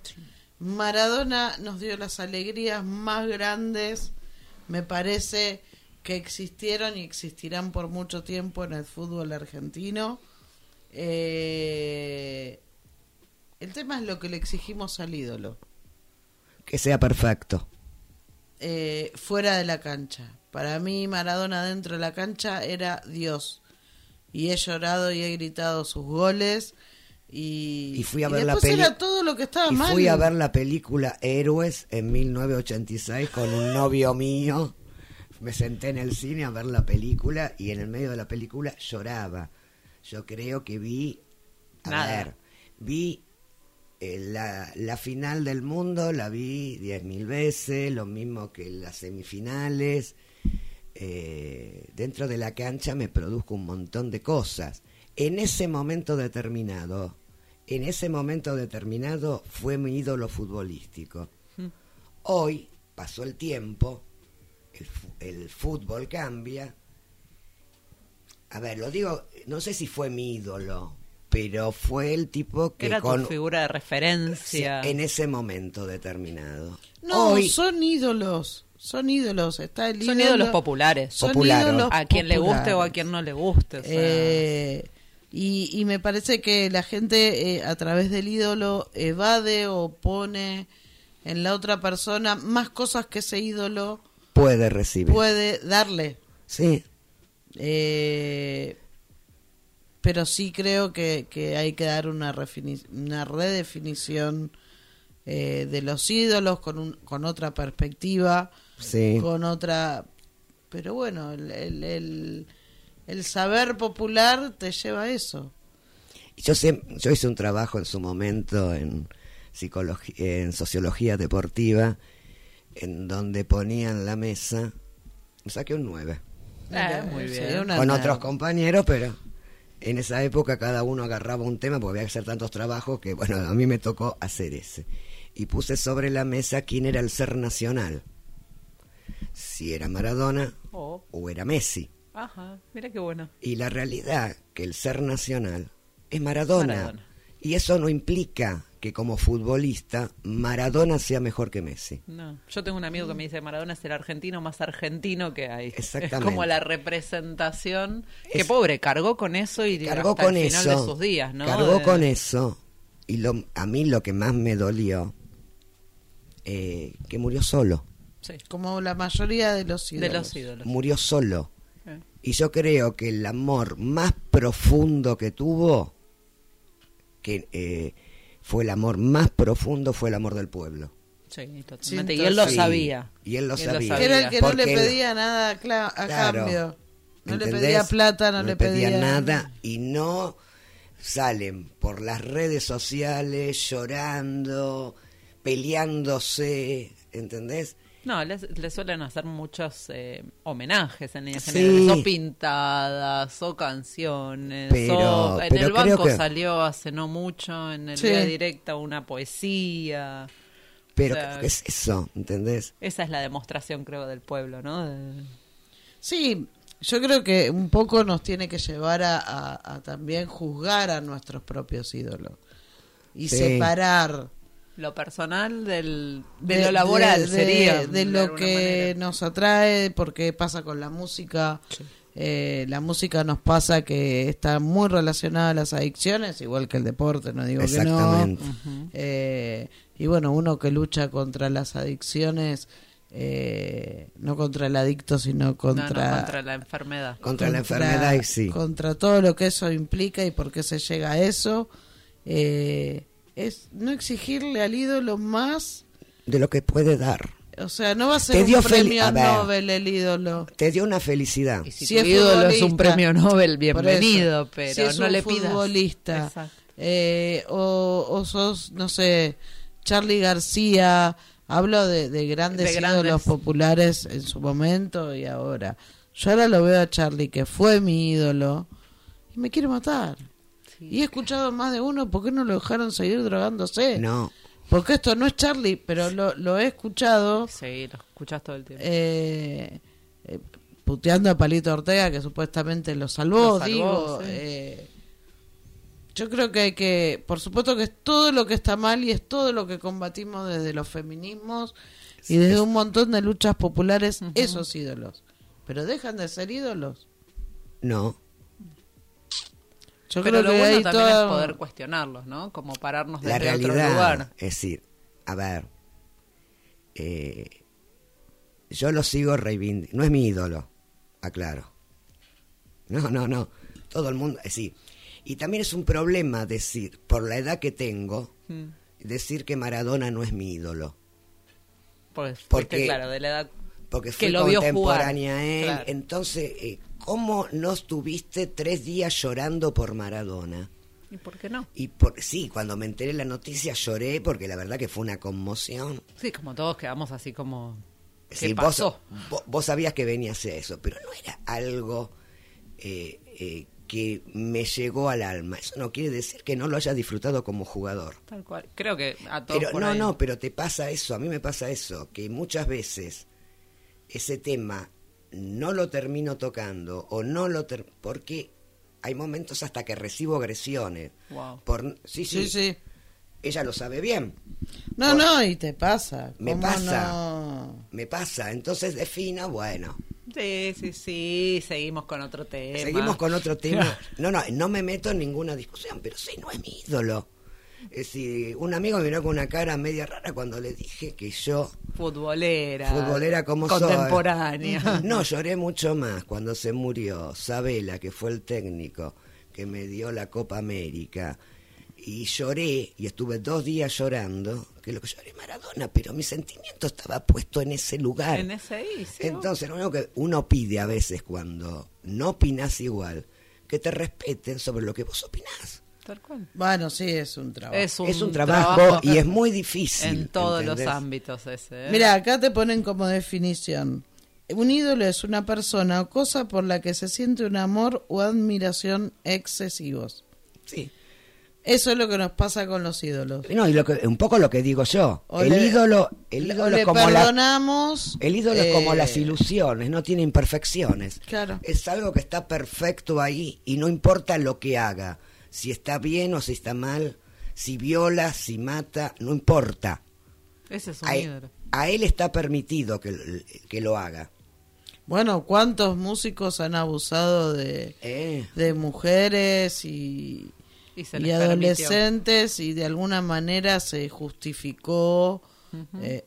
Maradona nos dio las alegrías más grandes, me parece que existieron y existirán por mucho tiempo en el fútbol argentino. Eh, el tema es lo que le exigimos al ídolo.
Que sea perfecto.
eh, fuera de la cancha. Para mí Maradona dentro de la cancha era Dios. Y he llorado y he gritado sus goles. Y,
Y fui a
y
ver la
era todo lo que estaba
Y
mal.
fui a ver la película Héroes en 1986 con un novio mío. Me senté en el cine a ver la película y en el medio de la película lloraba. Yo creo que vi, a
Nada.
ver, vi eh, la, la final del mundo, la vi diez mil veces, lo mismo que las semifinales. Eh, dentro de la cancha me produzco un montón de cosas. En ese momento determinado, en ese momento determinado fue mi ídolo futbolístico. Hoy pasó el tiempo, el, el fútbol cambia. A ver, lo digo, no sé si fue mi ídolo, pero fue el tipo que
Era
con
tu figura de referencia.
En ese momento determinado.
No,
Hoy,
son ídolos. Son ídolos. Está el
Son
ídolo-
ídolos populares.
Son
Populares.
ídolos
a quien le guste o a quien no le guste. o sea.
Eh, y, y me parece que la gente eh, a través del ídolo evade o pone en la otra persona más cosas que ese ídolo
puede recibir.
puede darle.
Sí,
Eh, pero sí creo que, que hay que dar una, una redefinición eh, de los ídolos con, un, con otra perspectiva,
sí.
con otra... Pero bueno, el, el, el- el saber popular te lleva a eso.
Yo, siem- yo hice un trabajo en su momento en, psicología, en sociología deportiva, en donde ponían la mesa, saqué un 9,
Eh, muy bien.
una
con otros compañeros, pero en esa época cada uno agarraba un tema porque había que hacer tantos trabajos que, bueno, a mí me tocó hacer ese. Y puse sobre la mesa quién era el ser nacional, si era Maradona
Oh,
o era Messi.
ajá, mira qué bueno.
Y la realidad que el ser nacional es Maradona.
Maradona.
Y eso no implica que como futbolista Maradona sea mejor que Messi.
No, yo tengo un amigo que me dice Maradona es el argentino más argentino que hay.
Exactamente.
Es como la representación. Que pobre, cargó con eso y
Cargó
hasta
con
el final
eso.
de sus días, ¿no?
Cargó
De-
con eso. Y lo, a mí lo que más me dolió, eh, que murió solo.
Sí,
Como la mayoría de los ídolos.
de los ídolos.
Murió solo.
Eh.
Y yo creo que el amor más profundo que tuvo, que eh, fue el amor más profundo, fue el amor del pueblo.
Sí, totalmente. Y él lo
Sí,
sabía.
y él lo
Y él lo
sabía.
Que era el que no le pedía nada a, cla- a
Claro.
cambio. No le pedía plata, no, le pedía,
nada y no salen por las redes sociales llorando, peleándose, ¿entendés?
No, le, le suelen hacer muchos eh, homenajes en líneas
Sí.
generales, o pintadas, o canciones,
Pero-
o en
pero
el banco
que-
salió hace no mucho, en el
Sí.
Vía Directa una poesía.
Pero
O sea,
¿qué es eso? ¿Entendés?
Esa es la demostración, creo, del pueblo, ¿no? De-
Sí, yo creo que un poco nos tiene que llevar a, a- a también juzgar a nuestros propios ídolos y
Sí.
separar
lo personal del, de, lo laboral
de-
sería.
de
de
lo que
manera.
nos atrae porque pasa con la música Eh, la música nos pasa que está muy relacionada a las adicciones igual que el deporte no digo que no
Exactamente.
Eh, y bueno uno que lucha contra las adicciones eh, no contra el adicto sino
No, no,
contra
contra la enfermedad.
Contra, la enfermedad y sí.
contra todo lo que eso implica y por qué se llega a eso eh, es no exigirle al ídolo más
De lo que puede dar.
o sea no va a ser
Te dio
un premio
ver.
Nobel el ídolo
Te dio una felicidad.
Y si,
Si
tu
es
ídolo es un premio Nobel, bienvenido, pero
si es
no
un
le pidas.
futbolista eh, o, o sos no sé Charlie García hablo de, de grandes
De grandes.
ídolos populares en su momento y ahora yo ahora lo veo a Charlie que fue mi ídolo y me quiere matar y he escuchado más de uno ¿por qué no lo dejaron seguir drogándose?
No.
porque esto no es Charlie pero lo, lo he escuchado
Sí, lo escuchas todo el tiempo.
eh, eh, puteando a Palito Ortega que supuestamente lo salvó,
Lo salvó,
digo.
sí.
eh, yo creo que hay que, por supuesto que es todo lo que está mal y es todo lo que combatimos desde los feminismos y desde un montón de luchas populares, esos ídolos. Pero dejan de ser ídolos.
No.
Yo
pero
creo
lo
que
bueno
hay
también
toda-
es poder cuestionarlos, ¿no? Como pararnos
La
desde otro lugar.
es decir, a ver, eh, yo lo sigo reivindicando. No es mi ídolo, aclaro. No, no, no. Todo el mundo, es decir. Y también es un problema decir, por la edad que tengo,
Mm.
decir que Maradona no es mi ídolo.
Pues
Porque-
claro, de la edad
Porque
que
fue
lo vio
contemporánea
jugar.
a él.
Claro.
Entonces, eh, ¿cómo no estuviste tres días llorando por Maradona?
¿Y por qué no?
Y por, sí, cuando me enteré la noticia lloré porque la verdad que fue una conmoción.
Sí, como todos quedamos así como... ¿Qué
Sí,
pasó?
Vos, vos, vos sabías que venía a hacer eso, pero no era algo eh, eh, que me llegó al alma. Eso no quiere decir que no lo haya disfrutado como jugador.
Tal cual. Creo que a todos
Pero
por
no,
ahí.
no, pero te pasa eso, a mí me pasa eso, que muchas veces ese tema no lo termino tocando o no lo ter porque hay momentos hasta que recibo agresiones.
Wow.
Por, sí, sí,
Sí, sí.
ella lo sabe bien.
No,
Por-
no, y te pasa.
Me
¿Cómo
pasa.
no?
Me pasa, entonces defina, bueno,
Sí, sí, sí, seguimos con otro tema.
Seguimos con otro tema. No, no, no me meto en ninguna discusión, pero sí, no es mi ídolo. Es decir, un amigo me miró con una cara media rara cuando le dije que yo,
Futbolera.
futbolera como soy.
Contemporánea.
No, lloré mucho más cuando se murió Sabela, que fue el técnico que me dio la Copa América. Y lloré, y estuve dos días llorando, que lo que lloré Maradona, pero mi sentimiento estaba puesto en ese lugar.
En ese.
Entonces, lo único que uno pide a veces cuando no opinás igual, que te respeten sobre lo que vos opinás.
Tal cual.
Bueno, sí, es un trabajo.
Es un,
es un trabajo, y es muy difícil.
En todos
¿entendés?
los ámbitos ese. ¿eh?
Mira, acá te ponen como definición. Un ídolo es una persona o cosa por la que se siente un amor o admiración excesivos.
Sí.
Eso es lo que nos pasa con los ídolos.
No, y lo que, un poco lo que digo yo.
O
el
le-
ídolo, el ídolo como la,
perdonamos.
el ídolo es como
eh,
las ilusiones, no tiene imperfecciones.
Claro.
Es algo que está perfecto ahí y no importa lo que haga, si está bien o si está mal, si viola, si mata, no importa.
Ese es un
A,
ídolo.
a él está permitido que, que lo haga.
Bueno, ¿cuántos músicos han abusado de,
Eh,
de mujeres y,
Y se
y
les
adolescentes y de alguna manera se justificó eh,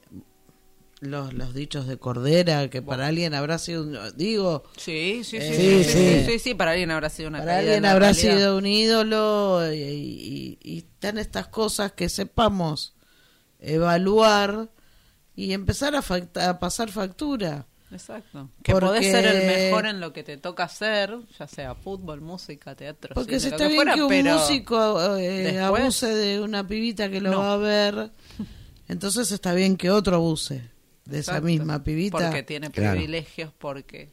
los, los dichos de Cordera, que para alguien habrá sido, un- digo,
Sí, sí, sí,
Eh,
sí, sí, para alguien habrá sido una
para alguien habrá sido un ídolo y, están estas cosas que sepamos evaluar y empezar a, facta- a pasar factura.
Exacto. Que podés ser el mejor en lo que te toca hacer, ya sea fútbol, música, teatro,
Porque
lo
está bien que un músico eh, abuse de una pibita que lo va a ver, entonces está bien que otro abuse de esa misma pibita.
Porque tiene
Claro.
privilegios, porque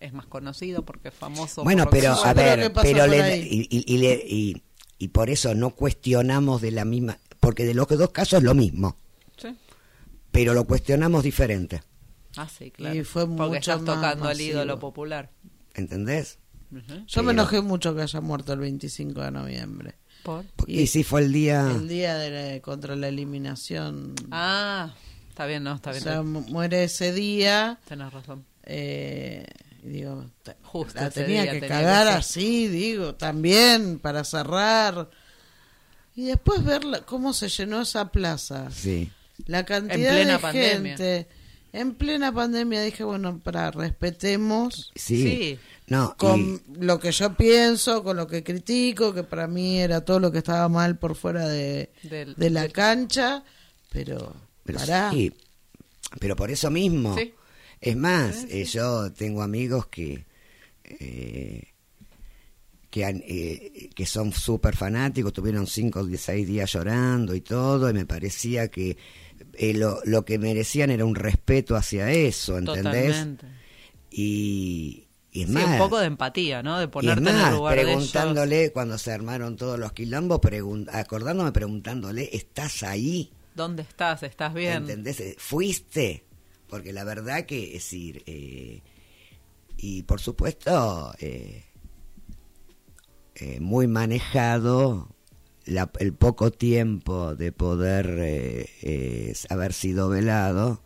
es más conocido, porque es famoso.
Bueno,
que
pero a
pero ¿qué
ver, pero le- y, y- y le- y- y por eso no cuestionamos de la misma, porque de los dos casos es lo mismo,
Sí.
pero lo cuestionamos diferente,
Ah, sí, claro.
Y fue
porque
mucho
estás
más
tocando al ídolo popular.
¿entendés?
Yo me enojé mucho que haya muerto el 25 de noviembre.
¿Por?
Y,
Y-
si fue el día,
El día de la- contra la eliminación.
Ah, está bien, no, está
o
bien.
sea, mu- muere ese día.
Tenés razón.
Eh, y digo,
Justo
la tenía que
tenía
cagar
que
así, digo, también para cerrar. Y después ver la- cómo se llenó esa plaza.
sí,
La cantidad
En plena
de
pandemia.
gente. En plena pandemia dije, bueno, para respetemos
sí,
Sí.
no,
con
y-
lo que yo pienso, con lo que critico, que para mí era todo lo que estaba mal por fuera de,
Del-
de la
del-
cancha, pero,
pero
pará.
sí, pero por eso mismo,
Sí.
es más, eh, yo tengo amigos que eh, que, han- eh, que son súper fanáticos, tuvieron cinco o seis días llorando y todo, y me parecía que lo, lo que merecían era un respeto hacia eso, ¿entendés?
Totalmente.
Y, y es
Sí,
más,
un poco de empatía, ¿no? De
y es
ponerte en
más,
el lugar de ellos.
preguntándole cuando se armaron todos los quilombos, pregun- acordándome, preguntándole, ¿estás ahí?
¿Dónde estás? ¿Estás bien?
¿Entendés? Eh, ¿Fuiste? Porque la verdad que, es decir, eh, y por supuesto, eh, eh, muy manejado la- el poco tiempo de poder eh, eh, haber sido velado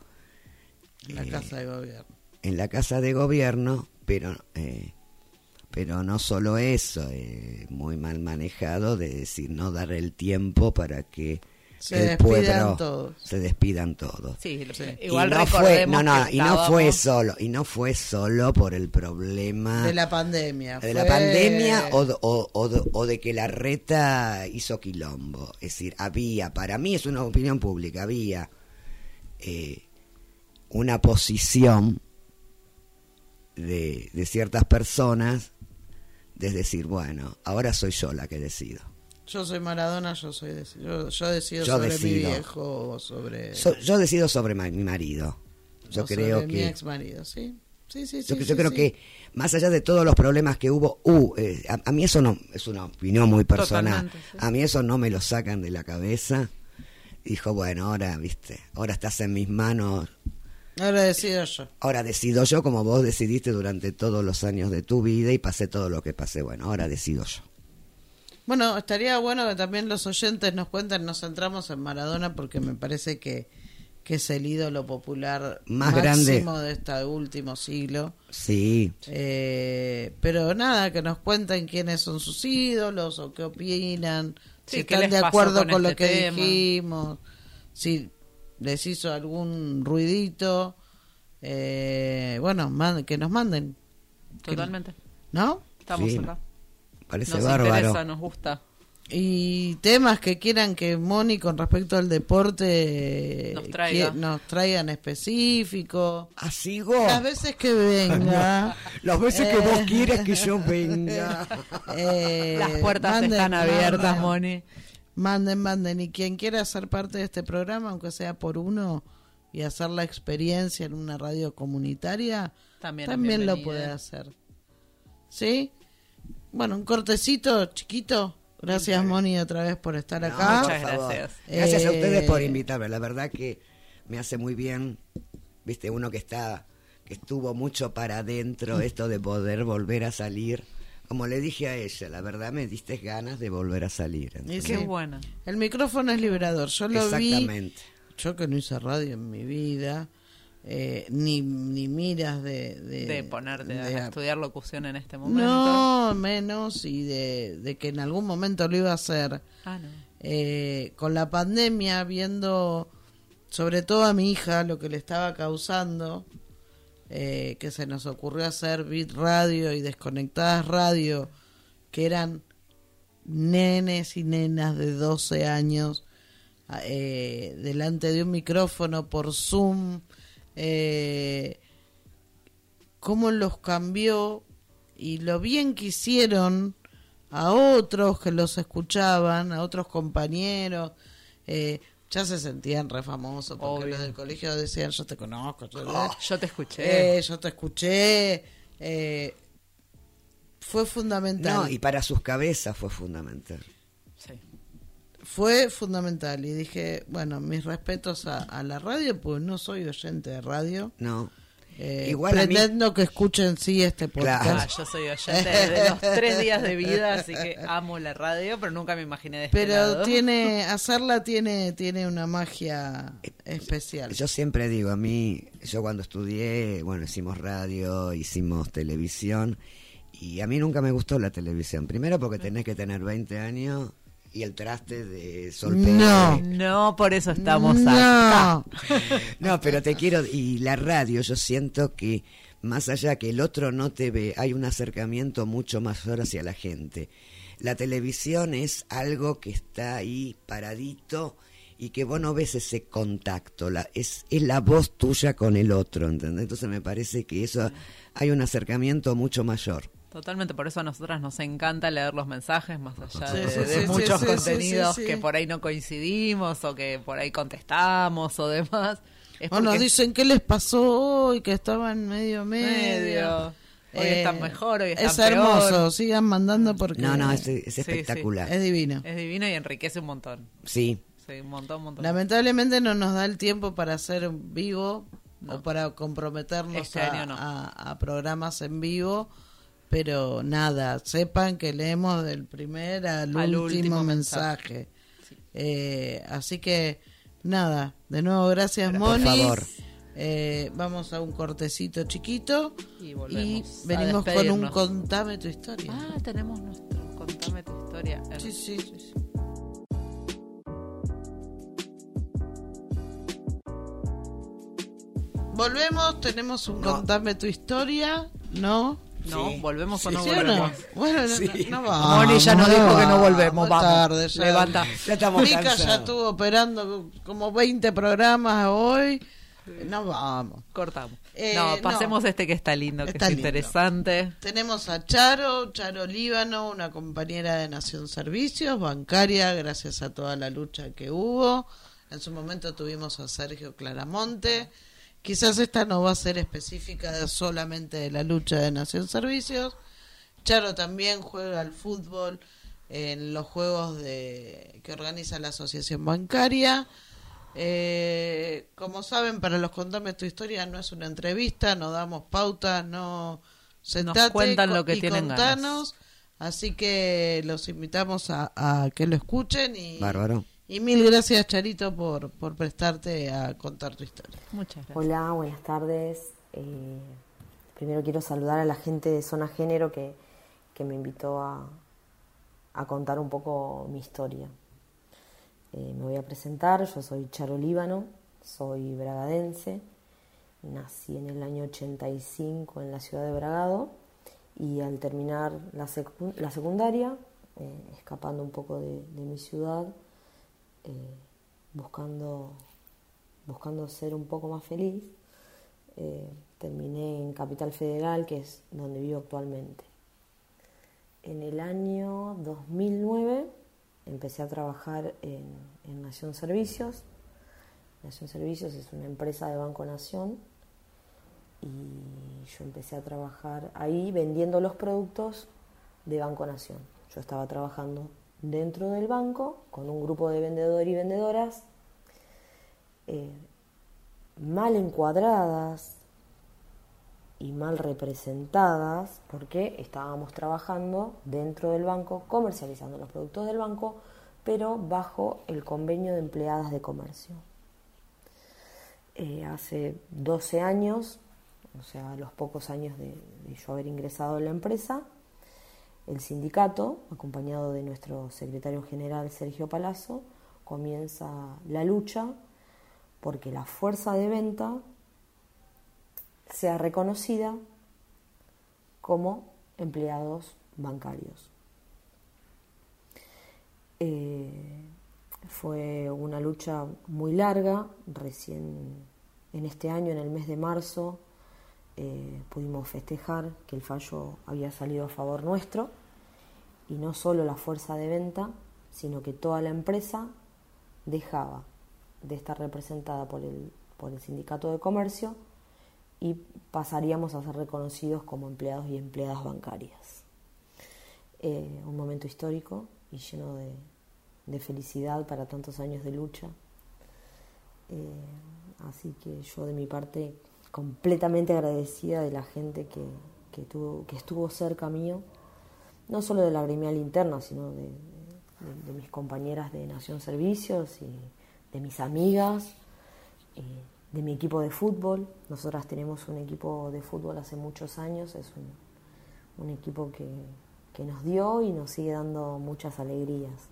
en la
eh,
casa de gobierno.
en la casa de gobierno, pero eh, pero no solo eso, eh, muy mal manejado de decir no dar el tiempo para que
Se despidan todos.
se despidan todos.
Sí, lo- igual
y no fue, no, no, y no fue solo, y no fue solo por el problema
De la pandemia.
de la pandemia o, de- o- o o de que la reta hizo quilombo. Es decir, había, para mí es una opinión pública, había eh, una posición de, de ciertas personas de decir, bueno, ahora soy yo la que decido.
Yo soy Maradona, yo soy yo, yo decido
Yo
sobre mi viejo o sobre,
So- yo decido sobre ma- mi marido. Yo
o sobre
creo
mi
que...
ex marido, ¿sí? Sí, sí, sí.
Yo, yo
sí,
creo
sí.
que más allá de todos los problemas que hubo, uh, eh, a, a mí eso no es una opinión muy personal. A mí eso no me lo sacan de la cabeza. Dijo, bueno, ahora, viste, ahora estás en mis manos.
Ahora decido yo.
Ahora decido yo como vos decidiste durante todos los años de tu vida y pasé todo lo que pasé. Bueno, ahora decido yo.
Bueno, estaría bueno que también los oyentes nos cuenten, nos centramos en Maradona porque me parece que, que es el ídolo popular
Más
máximo
grande.
de este último siglo.
Sí,
Eh, pero nada, que nos cuenten quiénes son sus ídolos o qué opinan,
Sí,
si
qué
están de acuerdo
con
con, lo
este
que
tema.
dijimos, si les hizo algún ruidito. Eh, bueno, man- que nos manden,
Totalmente.
¿no?
Estamos
Sí.
acá.
Parece
Nos
bárbaro.
interesa, nos gusta.
Y temas que quieran que Moni con respecto al deporte
Nos traiga.
que- nos traigan específico.
Así vos.
Las veces que venga.
Las veces que vos quieras que yo venga.
eh,
Las puertas
manden,
están abiertas,
manden,
Moni.
Manden, manden. Y quien quiera ser parte de este programa, aunque sea por uno, y hacer la experiencia en una radio comunitaria,
También
también, lo puede hacer. ¿Sí? Bueno, un cortecito chiquito. Gracias, Moni, otra vez por estar
No,
acá.
Muchas gracias.
Gracias a
Eh,
ustedes por invitarme. La verdad que me hace muy bien, viste, uno que está, que estuvo mucho para adentro, esto de poder volver a salir. Como le dije a ella, la verdad me diste ganas de volver a salir.
Y
¿entendés?
Qué
Sí.
buena.
El micrófono es liberador. Yo lo vi.
Exactamente.
Yo que no hice radio en mi vida, eh, ni, ni miras de... De,
De ponerte
de-
a estudiar locución en este momento.
No, menos, y de, que en algún momento lo iba a hacer.
Ah, no.
Eh, con la pandemia, viendo sobre todo a mi hija lo que le estaba causando, eh, que se nos ocurrió hacer Bit Radio y Desconectadas Radio, que eran nenes y nenas de 12 años eh, delante de un micrófono por Zoom, eh, cómo los cambió y lo bien que hicieron a otros que los escuchaban, a otros compañeros, eh, ya se sentían re famosos porque
Obvio.
los del colegio decían yo te conozco, yo,
Yo te escuché.
eh, yo te escuché. eh, fue fundamental.
No, y para sus cabezas fue fundamental.
Fue fundamental. Y dije, bueno, mis respetos a, a la radio, pues no soy oyente de radio.
No.
Eh,
Igual a mí-
pretendo que escuchen sí este podcast.
Claro.
Ah, yo soy oyente de los tres días de vida, así que amo la radio, pero nunca me imaginé de este
Pero
lado.
tiene, hacerla tiene, tiene una magia especial.
Yo siempre digo, a mí, yo cuando estudié, bueno, hicimos radio, hicimos televisión, y a mí nunca me gustó la televisión. Primero porque tenés que tener 20 años y el traste de Sol
No.
No, por eso estamos
no.
acá.
No, pero te quiero, y la radio, yo siento que más allá que el otro no te ve, hay un acercamiento mucho mayor hacia la gente. La televisión es algo que está ahí paradito y que vos no ves ese contacto, la, es, es la voz tuya con el otro, ¿entendés? Entonces me parece que eso hay un acercamiento mucho mayor.
Totalmente, por eso a nosotras nos encanta leer los mensajes, más allá de,
sí,
de
sí,
muchos
sí,
contenidos
sí, sí.
que por ahí no coincidimos o que por ahí contestamos o demás. Es
O nos
porque
dicen qué les pasó hoy, que estaban medio medio.
medio. Hoy
Eh,
están mejor, hoy están
Es hermoso,
peor.
sigan mandando porque
No, no, es, es
Sí, sí.
espectacular.
es divino.
Es divino y enriquece un montón.
Sí,
Sí, un montón, un montón.
Lamentablemente no nos da el tiempo para hacer vivo o para comprometernos
Este
a,
año no.
a- a programas en vivo, pero nada, sepan que leemos del primer al,
Al
último,
último
mensaje. Eh, así que nada, de nuevo gracias
Por
Moni.
favor.
Eh, vamos a un cortecito chiquito
Y volvemos a
venimos con un contame tu historia.
Ah, tenemos nuestro. Contame tu historia.
Sí, sí. Volvemos, tenemos un
No.
contame tu historia, ¿no?
No,
Sí.
volvemos o no
¿Sí o
volvemos.
no? Bueno, no-
Sí.
no, vamos.
Moni ya nos
no
dijo que no volvemos, vamos.
tarde ya.
Levanta.
Ya estamos
Mica ya
cansados.
estuvo operando como 20 programas hoy. No vamos.
Cortamos.
Eh,
no,
no.
pasemos este que está lindo, que
Está
es
lindo.
interesante.
Tenemos a Charo, Charo Líbano, una compañera de Nación Servicios, bancaria, gracias a toda la lucha que hubo. En su momento tuvimos a Sergio Claramonte. Quizás esta no va a ser específica solamente de la lucha de Nación Servicios. Charo también juega al fútbol en los juegos de que organiza la Asociación Bancaria. Eh, como saben, para los Contame tu historia no es una entrevista, no damos pautas, no sentate
cuentan lo que
y
tienen ganas.
contanos. Así que los invitamos a, a que lo escuchen y,
Bárbaro.
Y mil gracias Charito por, por prestarte a contar tu historia.
Muchas gracias.
Hola, buenas tardes. Eh, primero quiero saludar a la gente de Zona Género que, que me invitó a, a contar un poco mi historia. Eh, me voy a presentar, yo soy Charo Líbano, soy bragadense, nací en el año 85 en la ciudad de Bragado y al terminar la, secu- la secundaria, eh, escapando un poco de, de mi ciudad, eh, buscando buscando ser un poco más feliz, eh, terminé en Capital Federal, que es donde vivo actualmente. En el año 2009 empecé a trabajar en, en Nación Servicios. Nación Servicios es una empresa de Banco Nación y yo empecé a trabajar ahí vendiendo los productos de Banco Nación. Yo estaba trabajando dentro del banco con un grupo de vendedores y vendedoras eh, mal encuadradas y mal representadas porque estábamos trabajando dentro del banco, comercializando los productos del banco, pero bajo el convenio de empleadas de comercio. Eh, hace 12 años, o sea, los pocos años de, de yo haber ingresado en la empresa, el sindicato, acompañado de nuestro secretario general Sergio Palazzo, comienza la lucha porque la fuerza de venta sea reconocida como empleados bancarios. Eh, fue una lucha muy larga, recién en este año, en el mes de marzo, eh, pudimos festejar que el fallo había salido a favor nuestro y no solo la fuerza de venta, sino que toda la empresa dejaba de estar representada por el, por el sindicato de comercio y pasaríamos a ser reconocidos como empleados y empleadas bancarias. Eh, un momento histórico y lleno de, de felicidad para tantos años de lucha. Eh, así que yo de mi parte completamente agradecida de la gente que, que, tuvo, que estuvo cerca mío, no solo de la gremial interna, sino de, mis compañeras de Nación Servicios y de mis amigas, eh, de mi equipo de fútbol. Nosotras tenemos un equipo de fútbol hace muchos años, es un, equipo que, que nos dio y nos sigue dando muchas alegrías.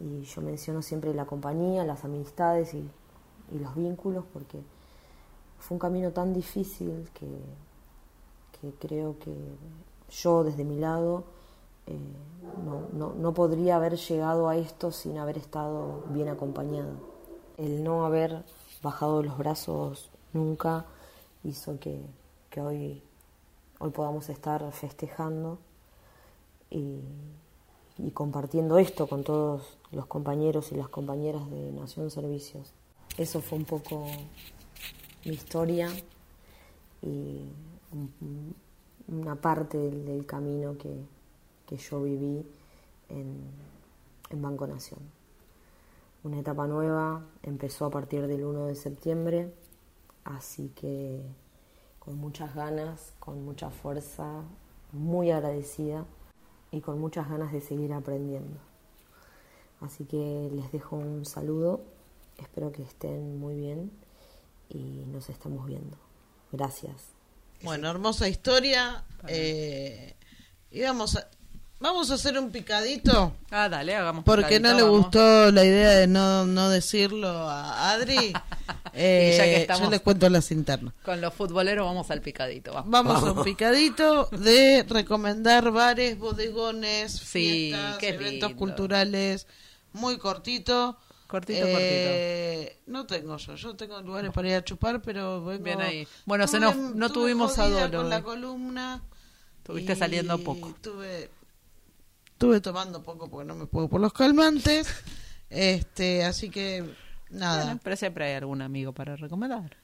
Y yo menciono siempre la compañía, las amistades y los vínculos porque fue un camino tan difícil que, creo que yo desde mi lado eh, no, no, no podría haber llegado a esto sin haber estado bien acompañada. El no haber bajado los brazos nunca hizo que, que hoy, hoy podamos estar festejando y, y compartiendo esto con todos los compañeros y las compañeras de Nación Servicios. Eso fue un poco mi historia y un- una parte del, del camino que, que yo viví en, en Banco Nación. Una etapa nueva empezó a partir del 1 de septiembre, así que con muchas ganas, con mucha fuerza, muy agradecida y con muchas ganas de seguir aprendiendo. Así que les dejo un saludo, espero que estén muy bien y nos estamos viendo. Gracias.
Bueno, hermosa historia. Eh, y vamos a, vamos a hacer un picadito.
Ah, dale, hagamos
Porque no le
vamos.
gustó la idea de no, no decirlo a Adri. Eh,
Y ya que estamos-
Yo les cuento las internas.
Con los futboleros vamos al picadito. vamos.
Vamos a un picadito de recomendar bares, bodegones,
Sí,
fiestas, eventos
lindo.
culturales. Muy cortito.
Cortito,
Eh, No tengo yo, yo tengo lugares para ir a chupar, pero vengo...
Bien ahí. Bueno, se nos- no
tuve
tuvimos a Dolo
con la columna.
Estuviste
y
saliendo poco.
Tuve, tuve tomando poco porque no me puedo por los calmantes. este, así que nada.
Bueno, pero siempre hay algún amigo para recomendar.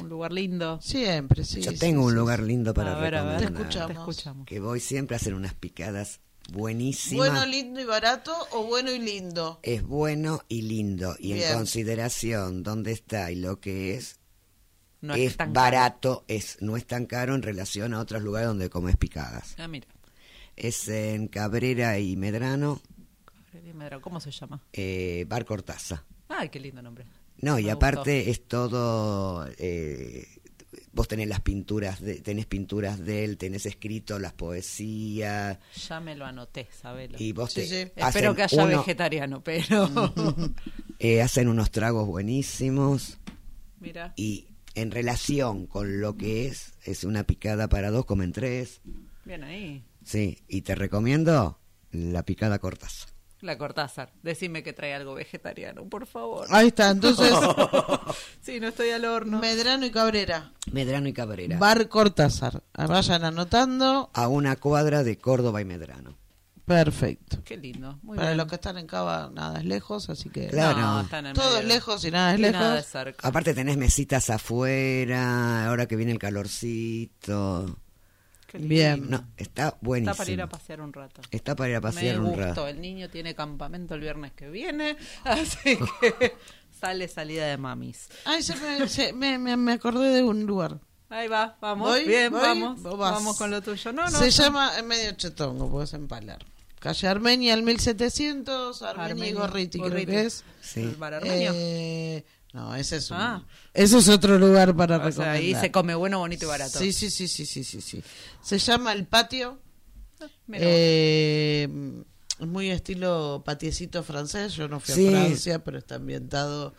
Un lugar lindo.
Siempre, sí.
Yo
sí,
tengo
sí,
un
sí,
lugar lindo para
a ver, a ver.
recomendar.
Te escuchamos.
Te escuchamos.
Que voy siempre a hacer unas picadas buenísimas.
Bueno, lindo y barato o bueno y lindo.
es bueno y lindo. Y
Bien.
en consideración dónde está y lo que es,
No
es
tan
barato, es no es tan caro en relación a otros lugares donde comes picadas.
Ah, mira.
Es en Cabrera y Medrano,
¿Cómo se llama?
eh, Bar Cortaza.
Ay, qué lindo nombre.
No, y aparte es todo... eh, vos tenés las pinturas, de, tenés pinturas de él, tenés escrito las poesías,
Ya me lo anoté, sabelo.
y vos
Sí,
te
sí.
Espero que haya
uno-
vegetariano, pero.
eh, hacen unos tragos buenísimos
Mira.
y en relación con lo que es, es una picada para dos, comen tres.
Bien ahí.
Sí, y te recomiendo la picada cortaza.
La Cortázar. Decime que trae algo vegetariano, por favor.
Ahí está, entonces
sí, no estoy al horno.
Medrano y Cabrera.
Medrano y Cabrera.
Bar Cortázar. Vayan anotando.
A una cuadra de Córdoba y Medrano.
Perfecto.
Qué lindo. Muy
Para
bien.
los que están en Cava, nada es lejos, así que
Claro.
No, están en
todo es lejos y nada es
Y
lejos.
nada de cerca.
Aparte tenés mesitas afuera, ahora que viene el calorcito.
Bien.
No, está buenísimo.
Está para ir a pasear un rato.
Está para ir a pasear
Me
un
gustó.
rato.
El niño tiene campamento el viernes que viene, así que sale salida de mamis.
Ay, se me, me, me- me acordé de un lugar.
Ahí va, vamos.
Voy,
Bien,
voy,
vamos. Vamos con lo tuyo. No, no.
se llama es medio chetongo, puedes empalar. Calle Armenia, el 1700, Armenia y
Armenia,
Gorriti, creo
Gorriti.
que es.
Sí.
El bar armenio.
Eh, no, ese es un,
Ah.
ese es otro lugar para
o sea,
recomendar.
ahí se come bueno, bonito y barato.
Sí, sí, sí, sí, sí, sí, sí. Se llama El Patio.
Mira,
Eh, es muy estilo patiecito francés. Yo no fui
Sí.
a Francia, pero está ambientado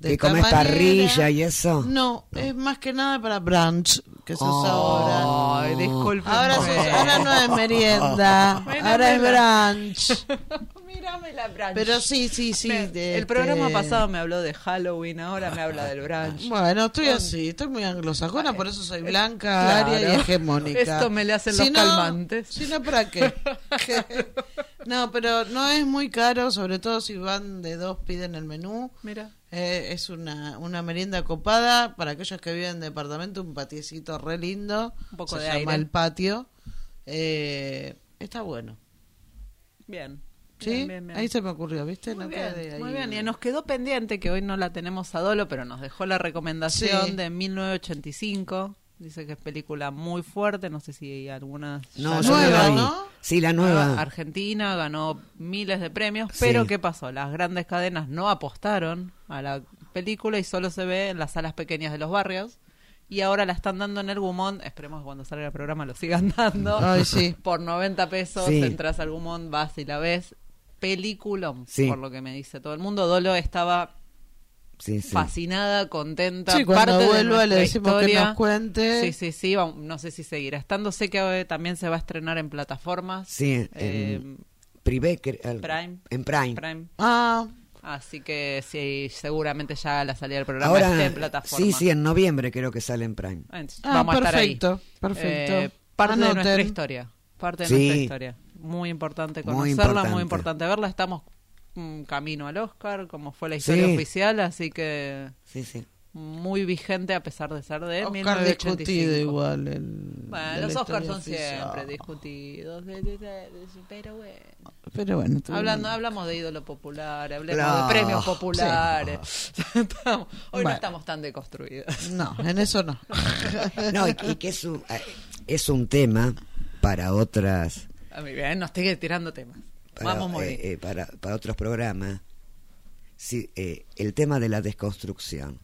de
¿Que
esta
comes parrilla y eso?
No, es más que nada para brunch, que se usa ahora.
Ay, disculpe.
Ahora, ahora no es merienda,
Bueno,
ahora es brunch.
Mírame la brunch.
Pero sí, sí, sí.
Me- el programa
este-
pasado me habló de Halloween, ahora me habla del brunch.
Bueno, estoy así, estoy muy anglosajona, por eso soy blanca,
Claro.
aria y hegemónica.
Esto me le hacen los
no-
calmantes.
Si no, ¿para qué? no, pero no es muy caro, sobre todo si van de dos, piden el menú.
Mira.
Eh, es una, una merienda copada para aquellos que viven en departamento, un patiecito re lindo.
Un poco
se
de
llama
aire.
el patio. Eh, está bueno.
Bien.
¿Sí?
Bien, bien, bien.
Ahí se me ocurrió, ¿viste?
Muy
No
bien,
quedé ahí.
muy bien. Y nos quedó pendiente, que hoy no la tenemos a Dolo, pero nos dejó la recomendación
Sí.
de 1985. Dice que es película muy fuerte, no sé si algunas...
No, yo
Nueva,
no la vi.
¿no?
Sí, la
Ah,
nueva.
Argentina ganó miles de premios,
Sí.
pero ¿qué pasó? Las grandes cadenas no apostaron a la película y solo se ve en las salas pequeñas de los barrios. Y ahora la están dando en el Gumón. Esperemos que cuando salga el programa lo sigan dando.
Ay, sí.
Por 90 pesos
Sí.
entras al Gumón, vas y la ves. Peliculón,
Sí.
por lo que me dice todo el mundo. Dolo estaba
Sí, sí.
fascinada, contenta.
Sí, cuando
parte de
vuelva le
nuestra
decimos que
historia.
nos cuente.
Sí, sí, sí. vamos- No sé si seguirá estando. Sé que eh, también se va a estrenar en plataformas.
Sí, en
Eh,
Privé, al-
Prime.
En Prime.
Prime.
Ah,
Así que sí, seguramente ya la salida del programa esté
Ahora,
en plataforma.
sí, sí, en noviembre creo que sale en Prime.
Entonces,
Ah,
vamos a estar ahí.
perfecto, perfecto.
Eh, parte de
Anoten.
nuestra historia. Parte de
Sí.
nuestra historia. Muy importante conocerla, muy
importante.
importante verla. Estamos mm, camino al Oscar, como fue la historia
Sí.
oficial, así que
Sí, sí.
muy vigente a pesar de ser de
Oscar
1985.
discutido igual. El,
Bueno,
de
los Oscars son
oficial.
siempre discutidos, de- de- de- de- pero bueno.
Pero bueno, tú-
Hablando, hablamos de ídolo popular, hablemos
Claro.
de premios populares. Estamos- hoy no estamos tan deconstruidos.
No, en eso no.
No, y, y que es un, eh, es un tema para otras
Bien, no estoy tirando temas.
para,
Vamos a morir.
eh, eh, para, para otros programas si, eh, el tema de la desconstrucción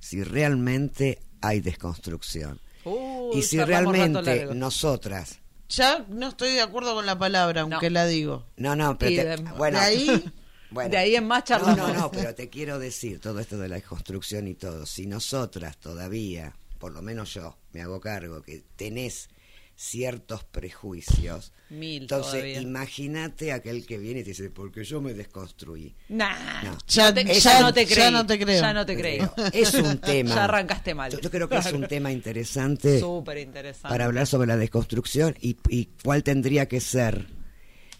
si realmente hay desconstrucción
Uy,
y si realmente nosotras
Ya no estoy de acuerdo con la palabra, aunque
No.
la digo.
no no pero te-
de-
bueno
de ahí-
bueno,
de ahí en más
no,
charlamos.
no no pero te quiero decir todo esto de la desconstrucción y todo si nosotras todavía por lo menos yo me hago cargo que tenés ciertos prejuicios
Mil
entonces imagínate aquel que viene y te dice porque yo me desconstruí
Nah,
No.
ya, te-
Ya-
ya no te
ya
creí.
no te creo.
Ya no te creo.
Es un tema.
Ya arrancaste mal.
Yo, yo creo que es un tema interesante
Súper interesante.
para hablar sobre la desconstrucción y, y cuál tendría que ser,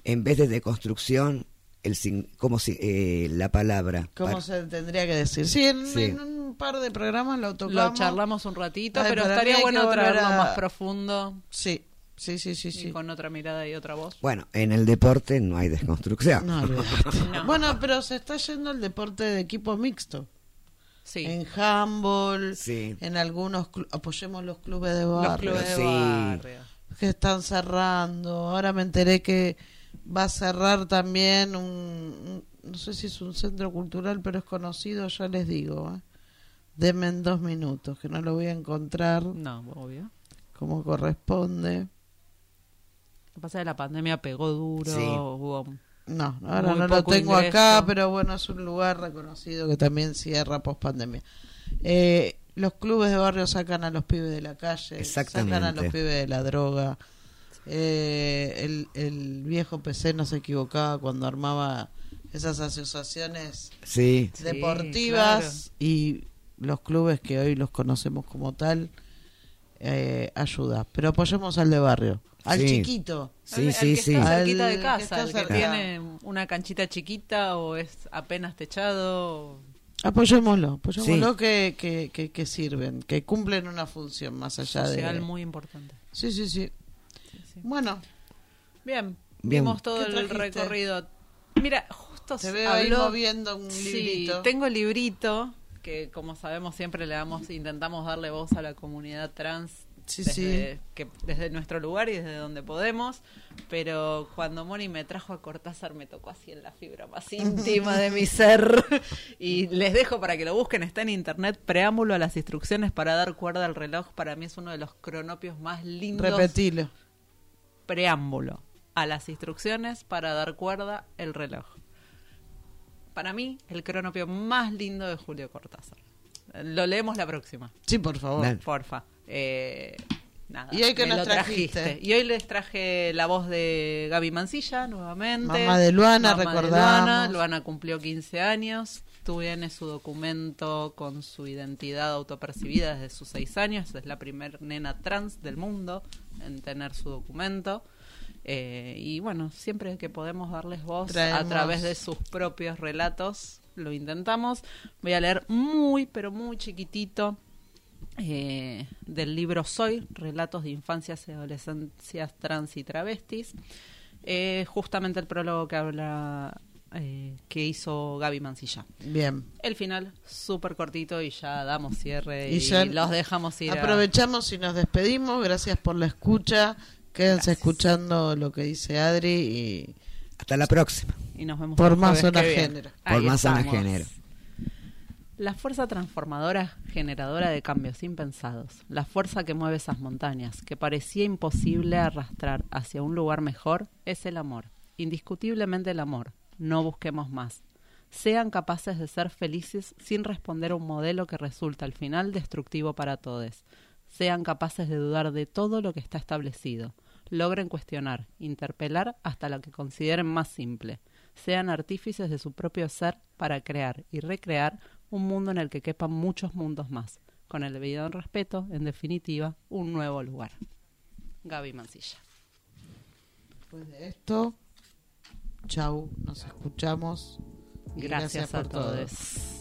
en vez de deconstrucción, el sin- como si eh, la palabra.
¿Cómo
Para-
se tendría que decir? Sí, en,
Sí.
en un par de programas lo tocamos.
Lo charlamos un ratito,
Ay,
pero estaría bueno traerlo
a-
más profundo
Sí, sí, sí, sí. sí.
y con otra mirada y otra voz.
Bueno, en el deporte no hay desconstrucción.
No.
No.
Bueno, pero se está yendo el deporte de equipo mixto.
Sí.
En handball,
Sí.
en algunos apoyemos los clubes de
Los
barrio
clubes de
sí.
barrio.
que están cerrando. Ahora me enteré que va a cerrar también un, no sé si es un centro cultural, pero es conocido, ya les digo. ¿eh? Denme en dos minutos, que no lo voy a encontrar
No, obvio.
como corresponde.
Lo que pasa es que la pandemia pegó duro.
Sí.
hubo-
No, ahora no lo tengo
ingreso.
acá, pero bueno, es un lugar reconocido que también cierra post pandemia. Eh, los clubes de barrio sacan a los pibes de la calle,
Exactamente.
sacan a los pibes de la droga. Eh, el, el viejo PC no se equivocaba cuando armaba esas asociaciones
Sí,
Sí,
deportivas y los clubes que hoy los conocemos como tal eh, ayuda. Pero apoyemos al de barrio, al
Sí.
chiquito.
sí,
Al-
sí,
al que
sí.
está
Al
cerquita de
que
casa,
está
el que
cerca.
tiene una canchita chiquita o es apenas techado.
Apoyémoslo, apoyémoslo
Sí.
que, que, que, que sirven, que cumplen una función más allá
social
de...
muy importante.
Sí, sí, sí. Bueno,
Bien,
Bien.
vimos todo
¿Qué
el
trajiste?
recorrido. Mira, justo
te veo ahí
habló...
moviendo un
Sí,
librito.
tengo el librito que como sabemos siempre le damos intentamos darle voz a la comunidad trans
Sí,
desde,
sí.
que, desde nuestro lugar y desde donde podemos pero cuando Moni me trajo a Cortázar me tocó así en la fibra más íntima de mi ser y les dejo para que lo busquen está en internet preámbulo a las instrucciones para dar cuerda al reloj para mí es uno de los cronopios más lindos
Repetilo.
Preámbulo a las instrucciones para dar cuerda el reloj. Para mí, el cronopio más lindo de Julio Cortázar. Lo leemos la próxima,
Sí, por favor.
Dale.
porfa. Eh, nada,
¿Y hoy qué
me
nos
trajiste?
trajiste?
Y hoy les traje la voz de Gaby Mancilla nuevamente.
Mamá de Luana,
Mamá de
recordamos.
Luana. Luana cumplió 15 años. Tiene su documento con su identidad autopercibida desde sus 6 años. Es la primer nena trans del mundo en tener su documento. Eh, y bueno, siempre que podemos darles voz a través de sus propios relatos, lo intentamos. Voy a leer muy, pero muy chiquitito eh, del libro Soy, Relatos de Infancias y Adolescencias Trans y Travestis. Eh, justamente el prólogo que habla, eh, que hizo Gaby Mancilla.
Bien.
El final, súper cortito y ya damos cierre y,
Y ya
los dejamos ir. a-
Aprovechamos y nos despedimos. Gracias por la escucha. Quédense
Gracias.
escuchando lo que dice Adri y
Hasta la próxima.
y nos vemos
Por
el
más zona género.
Por más zona género.
La fuerza transformadora, generadora de cambios impensados, la fuerza que mueve esas montañas, que parecía imposible arrastrar hacia un lugar mejor, es el amor. Indiscutiblemente el amor. No busquemos más. Sean capaces de ser felices sin responder a un modelo que resulta al final destructivo para todos. Sean capaces de dudar de todo lo que está establecido. Logren cuestionar, interpelar hasta lo que consideren más simple. Sean artífices de su propio ser para crear y recrear un mundo en el que quepan muchos mundos más. Con el debido respeto, en definitiva, un nuevo lugar. Gaby Mancilla.
después de esto, chau, nos escuchamos.
Gracias, a
por
todos.